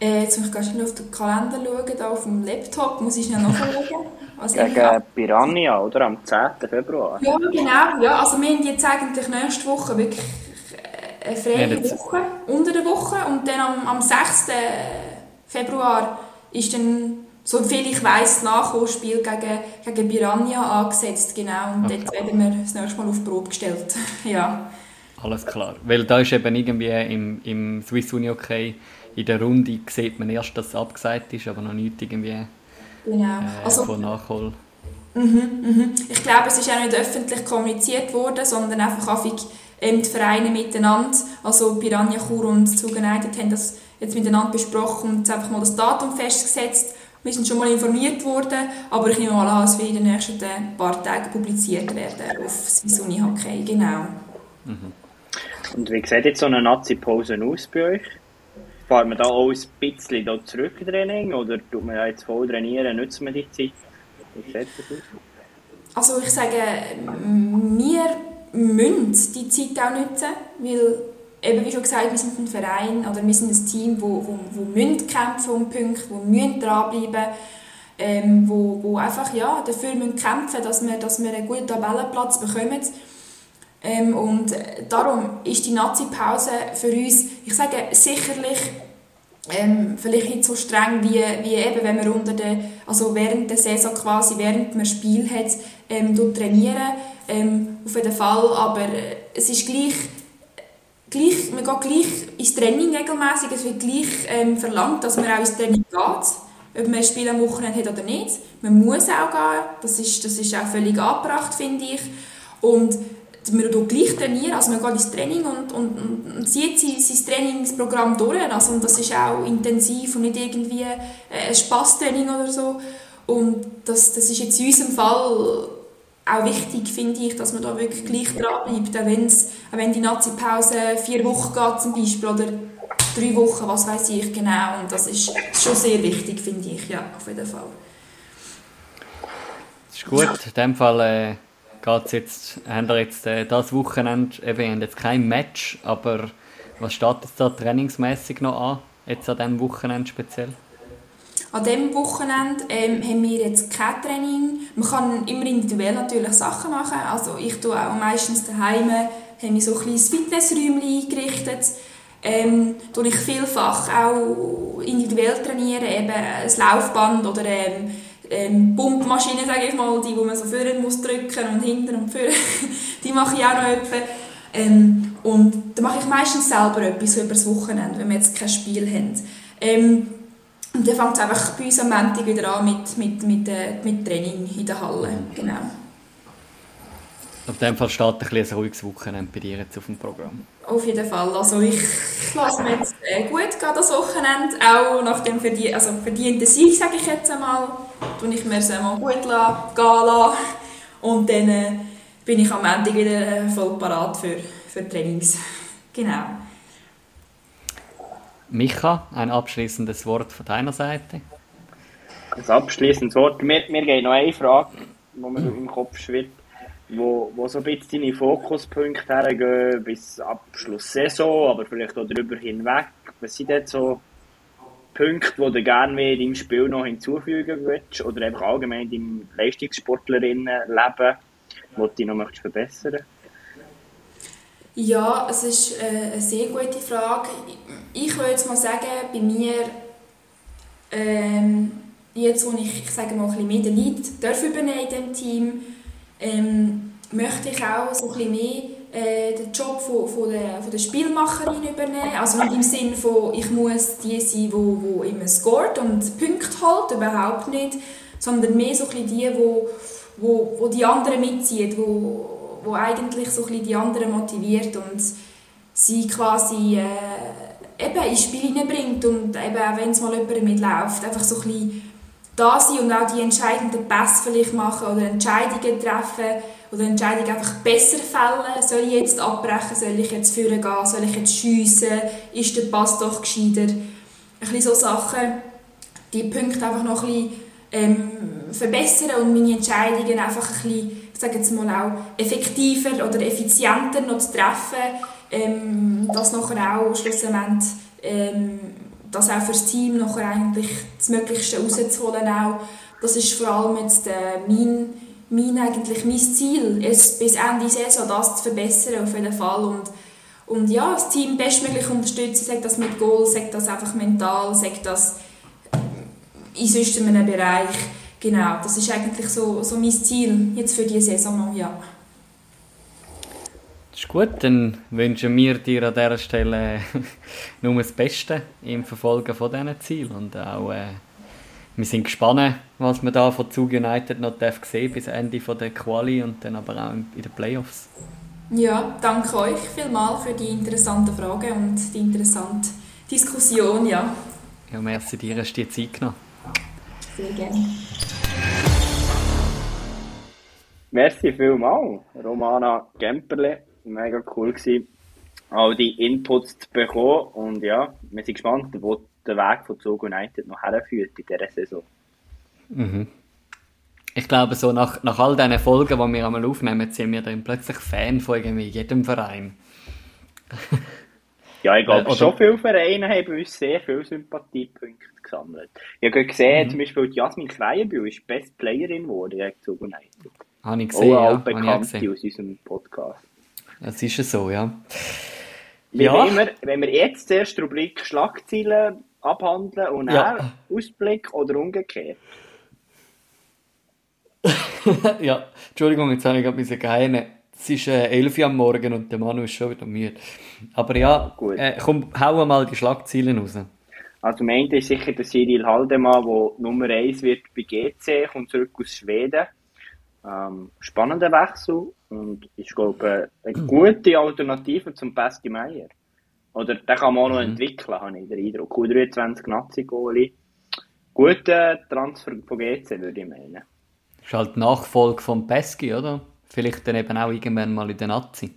Äh, jetzt muss ich schnell auf den Kalender schauen, da auf dem Laptop, muss ich schnell nachschauen. Also Gegen Piranha, oder? Am 10. Februar. Ja, genau. Ja, also wir haben jetzt eigentlich nächste Woche wirklich eine freie ja, Woche, unter der Woche und dann am, am 6. Februar ist dann, so viel ich weiss, das Nachholspiel gegen, gegen Piranha angesetzt, genau, und okay. dort werden wir das nächste Mal auf Probe gestellt. ja. Alles klar, weil da ist eben irgendwie im, im Swiss Uni okay in der Runde sieht man erst, dass es abgesagt ist, aber noch nicht irgendwie genau. äh, also, von Nachhol. Mhm, mhm. Ich glaube, es ist auch nicht öffentlich kommuniziert worden, sondern einfach auf ähm, die Vereine miteinander, also Piranha Chur und Zug United haben das jetzt miteinander besprochen und einfach mal das Datum festgesetzt. Wir sind schon mal informiert worden, aber ich nehme mal an, es wird in den nächsten paar Tagen publiziert werden auf Swiss Uni Hockey, genau. Mhm. Und wie sieht jetzt so eine Nazi-Pause aus bei euch? Fahrt man da auch ein bisschen da zurück Training oder tut man jetzt voll trainieren, nutzt man die Zeit? Wie sieht das aus? Also ich sage, wir müssen die Zeit auch nutzen, weil eben wie schon gesagt, wir sind ein Verein oder wir sind ein Team, wo, wo, wo müssen kämpfen um Punkte, wo müssen dranbleiben, ähm, wo, wo einfach ja, dafür müssen kämpfen, dass wir, dass wir einen guten Tabellenplatz bekommen. Ähm, und darum ist die Nazi-Pause für uns, ich sage sicherlich, ähm, vielleicht nicht so streng wie, wie eben, wenn man unter der, also während der Saison quasi, während man Spiel hat, ähm, trainieren, ähm, auf jeden Fall, aber es ist gleich, gleich, man geht gleich ins Training regelmäßig, es wird gleich ähm, verlangt, dass man auch ins Training geht, ob man ein Spiel am Wochenende hat oder nicht. Man muss auch gehen, das ist, das ist auch völlig angebracht, finde ich. Und wir hier gleich trainieren, also man geht ins Training und, und, und zieht sein, sein Trainingsprogramm durch, also das ist auch intensiv und nicht irgendwie ein Spaßtraining oder so. Und das, das ist jetzt in unserem Fall auch wichtig, finde ich, dass man da wirklich gleich dran bleibt, auch, wenn's, auch wenn die Nazi-Pause vier Wochen geht zum Beispiel oder drei Wochen, was weiß ich genau. Und das ist schon sehr wichtig, finde ich, ja, auf jeden Fall. Das ist gut, in dem Fall äh geht's jetzt, haben wir jetzt äh, das Wochenende, wir haben jetzt kein Match, aber was steht jetzt da trainingsmäßig noch an, jetzt an diesem Wochenende speziell? An diesem Wochenende ähm, haben wir jetzt kein Training. Man kann immer individuell natürlich Sachen machen. Also ich tue auch meistens daheim, haben wir so ein kleines Fitnessräumchen eingerichtet. Ähm, tue ich vielfach auch individuell trainieren, eben ein Laufband oder ähm, ähm, Pumpmaschine, sage ich mal, die, wo man so vorne muss drücken und hinten und vorne, die mache ich auch noch etwa. Ähm, und da mache ich meistens selber etwas über das Wochenende, wenn wir jetzt kein Spiel haben. Ähm, und dann fängt es einfach bei uns am Montag wieder an mit, mit, mit, äh, mit Training in der Halle. Genau. Auf dem Fall steht ein, ein ruhiges Wochenende bei dir jetzt auf dem Programm. Auf jeden Fall. Also ich lasse mir jetzt äh, gut gehen, das Wochenende. Auch nach dem verdien also verdienten Sieg, sage ich jetzt einmal, tue ich mir es einmal gut la gehen lassen. Und dann äh, bin ich am Ende wieder äh, voll parat für, für Trainings. Genau. Micha, ein abschließendes Wort von deiner Seite. Ein abschließendes Wort. Mir, mir geht noch eine Frage, die mir im Kopf schwirrt wo, wo so ein bisschen deine Fokuspunkte hergehen bis Abschluss Saison, aber vielleicht auch darüber hinweg. Was sind denn so Punkte, die du gerne mehr in deinem Spiel noch hinzufügen willst oder einfach allgemein deinem Leistungssportlerinnenleben, wo du dich noch möchtest verbessern Ja, es ist äh, eine sehr gute Frage. Ich würde jetzt mal sagen, bei mir, ähm, jetzt wo ich, ich sage mal, ein bisschen mehr den Lead darf übernehmen in diesem Team, ähm, möchte ich auch so ein bisschen mehr äh, den Job von, von, der, von der Spielmacherin übernehmen. Also nicht im Sinne von, ich muss die sein, die wo, immer scoret und Punkte holt, überhaupt nicht, sondern mehr so ein die, wo, wo, wo die anderen mitzieht, wo, wo eigentlich so ein die anderen motiviert und sie quasi äh, eben ins Spiel hineinbringt und eben wenn es mal jemand mitläuft, einfach so ein bisschen da sein und auch die entscheidenden Pässe vielleicht machen oder Entscheidungen treffen oder Entscheidungen einfach besser fällen. Soll ich jetzt abbrechen? Soll ich jetzt führen gehen? Soll ich jetzt schiessen? Ist der Pass doch gescheiter? Ein bisschen so Sachen, die Punkte einfach noch ein bisschen ähm, verbessern und meine Entscheidungen einfach ein bisschen, ich sage jetzt mal auch, effektiver oder effizienter noch zu treffen. Ähm, das nachher auch schlussendlich ähm, das auch fürs Team nachher eigentlich das Möglichste rauszuholen. Das ist vor allem jetzt äh, mein, mein, eigentlich mein Ziel, es bis Ende Saison das zu verbessern auf jeden Fall und und ja, das Team bestmöglich unterstützen, sagt das mit Goal, sagt das einfach mental, sagt das in sonst einem Bereich. Genau, das ist eigentlich so, so mein Ziel jetzt für diese Saison ja. Das ist gut, dann wünschen wir dir an dieser Stelle nur das Beste im Verfolgen von diesen Zielen und auch äh, wir sind gespannt, was wir da von Zug United noch sehen bis Ende der Quali und dann aber auch in den Playoffs. Ja, danke euch vielmals für die interessanten Fragen und die interessante Diskussion, ja. Ja, merci dir, hast du dir Zeit genommen. Sehr gerne. Merci vielmals, Romana Gemperle. Mega cool gewesen, all die Inputs zu bekommen. Und ja, wir sind gespannt, wo der Weg von Zug United noch herführt in dieser Saison. Mhm. Ich glaube, so nach, nach all diesen Folgen, die wir einmal aufnehmen, sind wir dann plötzlich Fan von irgendwie jedem Verein. ja, ich glaube, schon viele Vereine haben bei uns sehr viele Sympathiepunkte gesammelt. Ich habe gesehen, mhm. zum Beispiel Jasmin Kreienbühl ist Best Playerin geworden gegen Zug United. Habe ich gesehen, Auch eine ja, aus unserem Podcast. Das ist es so, ja. Wie ja. Wir, wenn wir jetzt zuerst die Rubrik Schlagzeilen abhandeln und ja. dann Ausblick oder umgekehrt? ja, Entschuldigung, jetzt habe ich gerade ein bisschen Es ist äh, 11 Uhr am Morgen und der Manu ist schon wieder müde. Aber ja, äh, komm, hau mal die Schlagzeilen raus. Also, am Ende ist sicher der Cyril Haldemann, der Nummer 1 wird bei GC, kommt zurück aus Schweden. Ähm, spannender Wechsel und ich glaube eine gute Alternative zum Pesky Meier. Oder den kann man auch noch mhm. entwickeln, habe ich den Eindruck. U23 Nazi-Goalie. Guter Transfer von GC, würde ich meinen. Das ist halt die Nachfolge von Pesky, oder? Vielleicht dann eben auch irgendwann mal in der Nazi.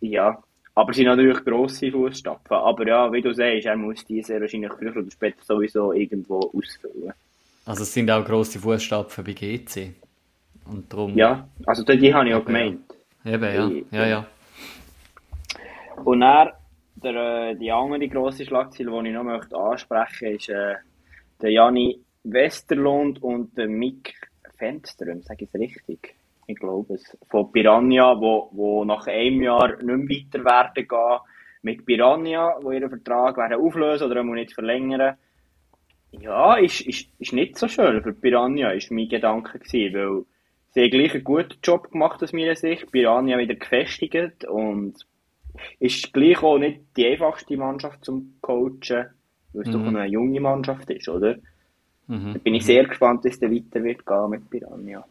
Ja, aber es sind natürlich grosse Fußstapfen. Aber ja, wie du sagst, er muss diese wahrscheinlich früher oder später sowieso irgendwo ausfüllen. Also es sind auch grosse Fußstapfen bei GC. Und darum... Ja, also die habe ich auch gemeint. Eben, ja. ja, ja. Und dann, der, äh, die andere grosse Schlagzeile, die ich noch möchte ansprechen möchte, ist äh, der Jani Westerlund und der Mick Fenström, sage ich es richtig? Ich glaube es. Von Piranha, wo, wo nach einem Jahr nicht mehr weiter werden gehen. Mit Piranha, wo ihren Vertrag werden auflösen oder nicht verlängern. Ja, ist, ist, ist nicht so schön für Piranha, ist mein Gedanke gewesen, weil sie haben gleich einen guten Job gemacht aus meiner Sicht. Piranha wieder gefestigt und ist gleich auch nicht die einfachste Mannschaft zum Coachen, weil es mhm. doch eine junge Mannschaft ist, oder? Mhm. Da bin ich sehr gespannt, wie es dann weiter wird gehen mit Piranha.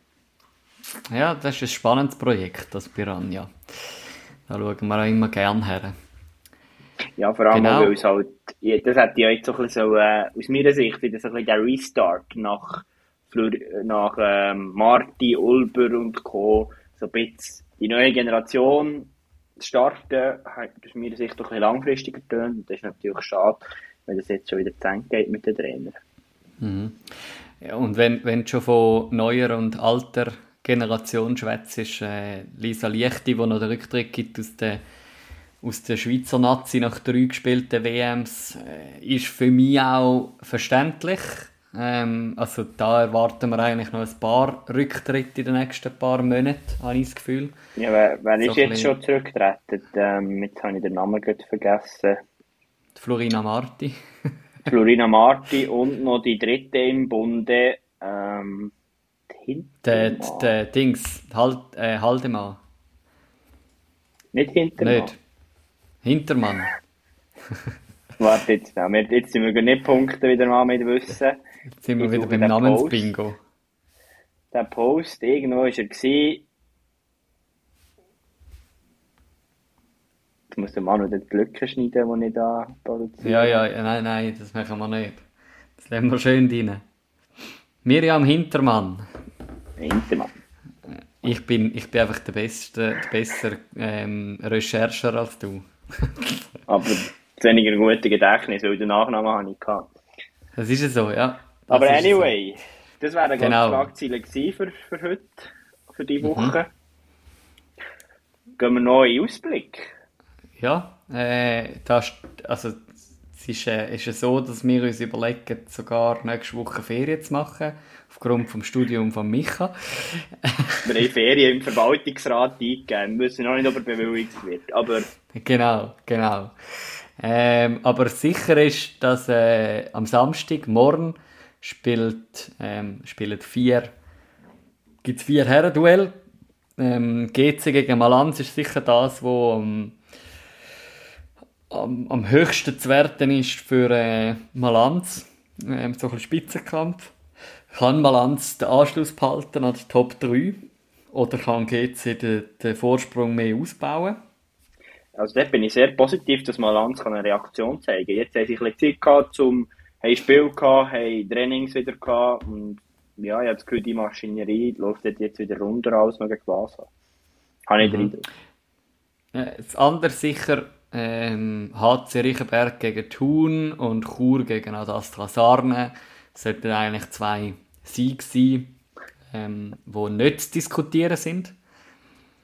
Ja, das ist ein spannendes Projekt, das Piranha. Da schauen wir auch immer gerne her. Ja, vor allem, genau. weil es halt, das hat ja jetzt so ein bisschen so, äh, aus meiner Sicht, wieder so ein bisschen der Restart nach, nach ähm, Marti, Ulber und Co. So ein bisschen die neue Generation starten, hat aus meiner Sicht doch ein bisschen langfristiger getönt. Das ist natürlich schade, wenn das jetzt schon wieder zu geht mit den Trainern. Mhm. Ja, und wenn, wenn du schon von neuer und alter Generation schwätzt, ist äh, Lisa Liechti, die noch den Rücktritt gibt aus der, aus der Schweizer Nazi nach drei gespielten WMs, äh, ist für mich auch verständlich. Ähm, also da erwarten wir eigentlich noch ein paar Rücktritte in den nächsten paar Monaten, habe ich das Gefühl. Ja, wer, wer so ist jetzt schon zurückgetreten? Ähm, jetzt habe ich den Namen gerade vergessen. Die Florina Marti. Florina Marti und noch die dritte im Bunde. Ähm, der, der Dings, halt, äh, Haldemann. Nicht Hintermann. Nicht. Hintermann. Warte jetzt, jetzt sind wir nicht Punkte wieder mal mit Wissen. Jetzt sind wir ich wieder beim Namensbingo. Der Post, irgendwo war er gewesen. Jetzt muss der Mann wieder die Lücke schneiden, die ich da produziere. Ja, ja, nein, nein, das machen wir nicht. Das lassen wir schön rein. Miriam Hintermann. Hintermann. Ich bin, ich bin einfach der beste, der bessere ähm, Rechercher als du. Aber weniger gute Gedächtnis, weil den Nachnamen habe ich gehabt. Das ist ja so, ja. Das Aber anyway, so. das wäre genau. Schlagziele für, für heute, für die mhm. Woche. Mhm. Gehen wir noch in Ausblick. Ja, äh, das, also es ist, äh, ist so, dass wir uns überlegen, sogar nächste Woche Ferien zu machen, aufgrund vom Studium von Micha. wir haben Ferien im Verwaltungsrat eingegeben, wir wissen noch nicht, ob er bewilligt wird, aber... Genau, genau. Ähm, aber sicher ist, dass äh, am Samstag, morgen, spielt, ähm, spielen vier, gibt vier Herrenduell. Ähm, GC gegen Malanz ist sicher das, wo ähm, am, am höchsten zu werten ist für äh, Malanz. Ähm, so ein Spitzenkampf. Kann Malanz den Anschluss behalten an die Top 3? Oder kann GC den, den Vorsprung mehr ausbauen? Also dort bin ich sehr positiv, dass Malanz eine Reaktion zeigen kann. Jetzt haben sie ein bisschen Zeit gehabt, um haben Spiel gehabt, haben Trainings wieder gehabt und ja, ich habe das Gefühl, die Maschinerie läuft jetzt wieder runter als noch gegen Vasa. Habe ich mhm. den Eindruck. Das andere sicher ähm, HC Riechenberg gegen Thun und Chur gegen Adastra Sarne sollten eigentlich zwei Siege sein, ähm, die nicht zu diskutieren sind.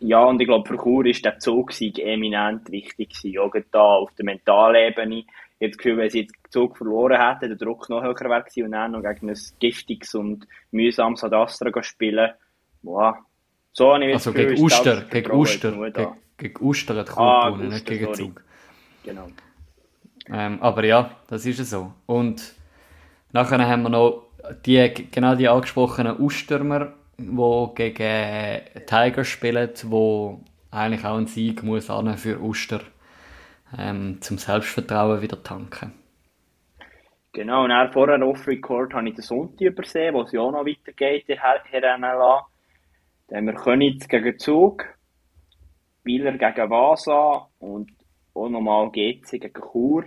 Ja, und ich glaube, für Chur ist der Zugsieg eminent wichtig gewesen, auch da auf der mentalen Ebene. Ich habe das Gefühl, wenn sie jetzt den Zug verloren hätten, der Druck noch höher wäre gewesen und dann noch gegen ein giftiges und mühsames Adastra spielen. Wow. So habe ich also Gefühl, gegen Uster, gegen Uster, gegen, gegen Uster hat Chur ah, gewonnen, nicht gegen sorry. Zug. Genau. Ähm, aber ja, das ist so. Und nachher haben wir noch die, genau die angesprochenen Ustürmer, die gegen Tigers spielen, wo eigentlich auch ein Sieg muss für Uster ähm, zum Selbstvertrauen wieder tanken. Genau, und dann vorher off-record habe ich den Sonntag übersehen, wo es ja auch noch weitergeht, der Herr NLA. Dann haben wir Königs gegen Zug, Wieler gegen Vasa und auch nochmal GC gegen Chur,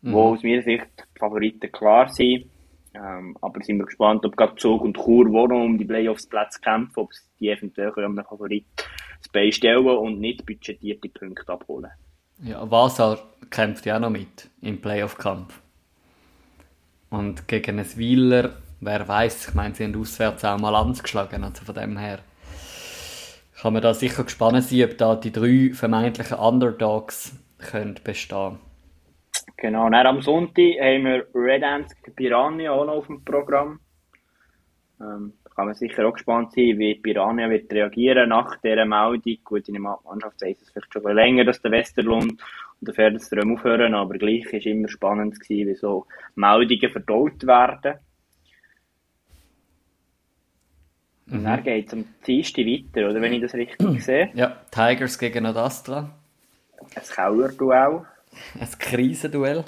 mhm. wo aus meiner Sicht die Favoriten klar sind. Ähm, aber sind wir gespannt, ob gerade Zug und Chur, wo noch um die Playoffs-Plätze kämpfen, ob sie die eventuell einem Favorit das Bein stellen und nicht budgetierte Punkte abholen. Ja, Vasa kämpft ja auch noch mit im Playoff-Kampf. Und gegen ein Wieler, wer weiß, ich meine, sie haben auswärts auch mal angeschlagen, also von dem her kann man da sicher gespannt sein, ob da die drei vermeintlichen Underdogs können bestehen Genau, dann am Sonntag haben wir Red Ants Piranha auch noch auf dem Programm. Ähm, kann man sicher auch gespannt sein, wie Piranha wird reagieren nach dieser Meldung. Gut, in der Mannschaft weiß es vielleicht schon länger, dass der Westerlund und der Pferdeström aufhören, aber gleich war es immer spannend, gewesen, wie so Meldungen verdaut werden. Und mhm. dann geht es am Dienstag weiter, oder? Wenn ich das richtig sehe. Ja, Tigers gegen Adastra. Ein Kauerduell. Ein Krisenduell.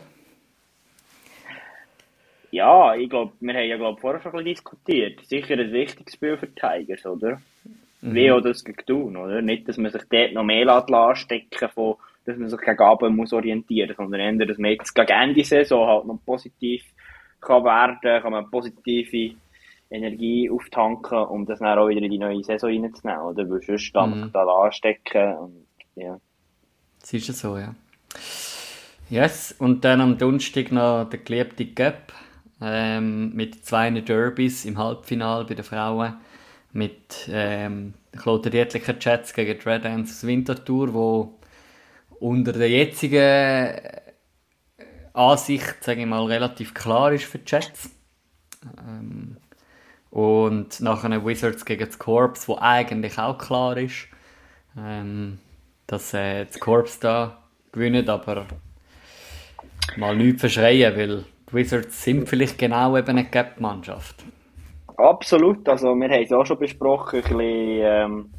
Ja, ich glaube, wir haben ja glaub, vorher schon ein bisschen diskutiert. Sicher ein wichtiges Spiel für die Tigers, oder? Mhm. Wie auch das gegen tun, oder? Nicht, dass man sich dort noch mehr anstecken von, dass man sich gegen Abend muss orientieren muss, sondern eher, dass man jetzt gegen Ende Saison halt noch positiv kann werden kann, man positive Energie auftanken, um das dann auch wieder in die neue Saison reinzunehmen, oder? Weil sonst dann mhm. da anstecken und, ja. Das ist ja so, ja. Yes, und dann am Donnerstag noch der geliebte Cup ähm, mit zwei Derbys im Halbfinale bei den Frauen mit ähm, klotteriertlichen Chats gegen Red Ants Winterthur, wo unter der jetzigen Ansicht, sage ich mal, relativ klar ist für die Chats. Ähm, und nachher Wizards gegen das Corps, wo eigentlich auch klar ist, ähm, dass äh, das Corps da gewinnt, aber mal nichts verschreien, weil die Wizards sind vielleicht genau eben eine Gap-Mannschaft. Absolut, also wir haben es auch schon besprochen, ein bisschen ähm,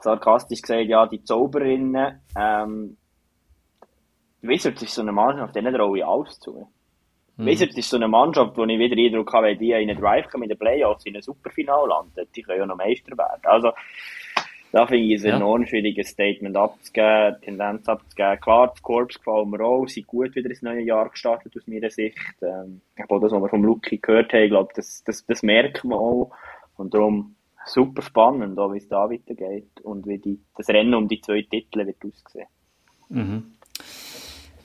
sarkastisch gesagt, ja, die Zauberinnen, ähm, die Wizards ist so eine Mannschaft, denen traue ich alles zu. Mhm. Wizards ist so eine Mannschaft, wo ich wieder Eindruck habe, wenn die in einen Drive kommen, in den Playoffs, in ein Superfinale landen, die können ja noch Meister werden. Also, Da finde ich es Ja. enorm schwierig, ein Statement abzugeben, Tendenz abzugeben. Klar, das Korps gefällt mir auch, sind gut wieder ins neue Jahr gestartet aus meiner Sicht. Ähm, aber das, was wir vom Luki gehört haben, glaube, das, das, das merkt man auch. Und darum super spannend, auch wie es da weitergeht und wie die, das Rennen um die zwei Titel wird aussehen.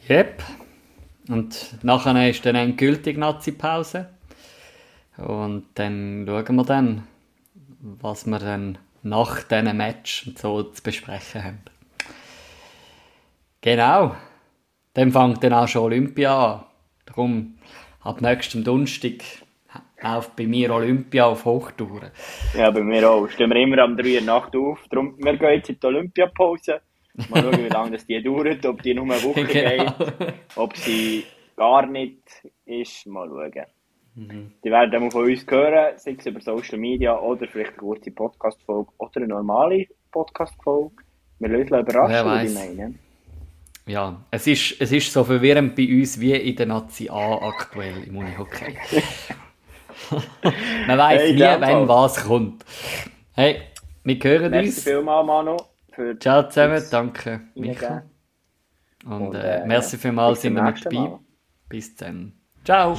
Yep. Und nachher ist dann endgültig Nazi-Pause. Und dann schauen wir dann, was wir dann nach diesem Match und so zu besprechen haben. Genau. Dann fängt dann auch schon Olympia an. Darum, ab nächstem Donnerstag läuft bei mir Olympia auf Hochtouren. Ja, bei mir auch. Stehen wir immer am 3 Uhr Nacht auf. Darum, wir gehen jetzt in die Olympiapause. Mal schauen, wie lange das die dauert, ob die nur eine Woche Genau. geht, ob sie gar nicht ist. Mal schauen. Die werden dann von uns hören, sei es über Social Media oder vielleicht eine kurze Podcast-Folge oder eine normale Podcast-Folge. Wir lösen Wer überraschen, was weiß. ich meine. Ja, es ist, es ist so verwirrend bei uns wie in der Nazi A aktuell im Unihockey. Man weiß Hey, nie, Paul. was kommt. Hey, wir hören Merci uns. vielmals, Manu, für Ciao zusammen, danke Michael. Reingeben. Und, Und, äh, äh, merci vielmals, sind ihr mit nächsten dabei. Mal. Bis dann. Ciao.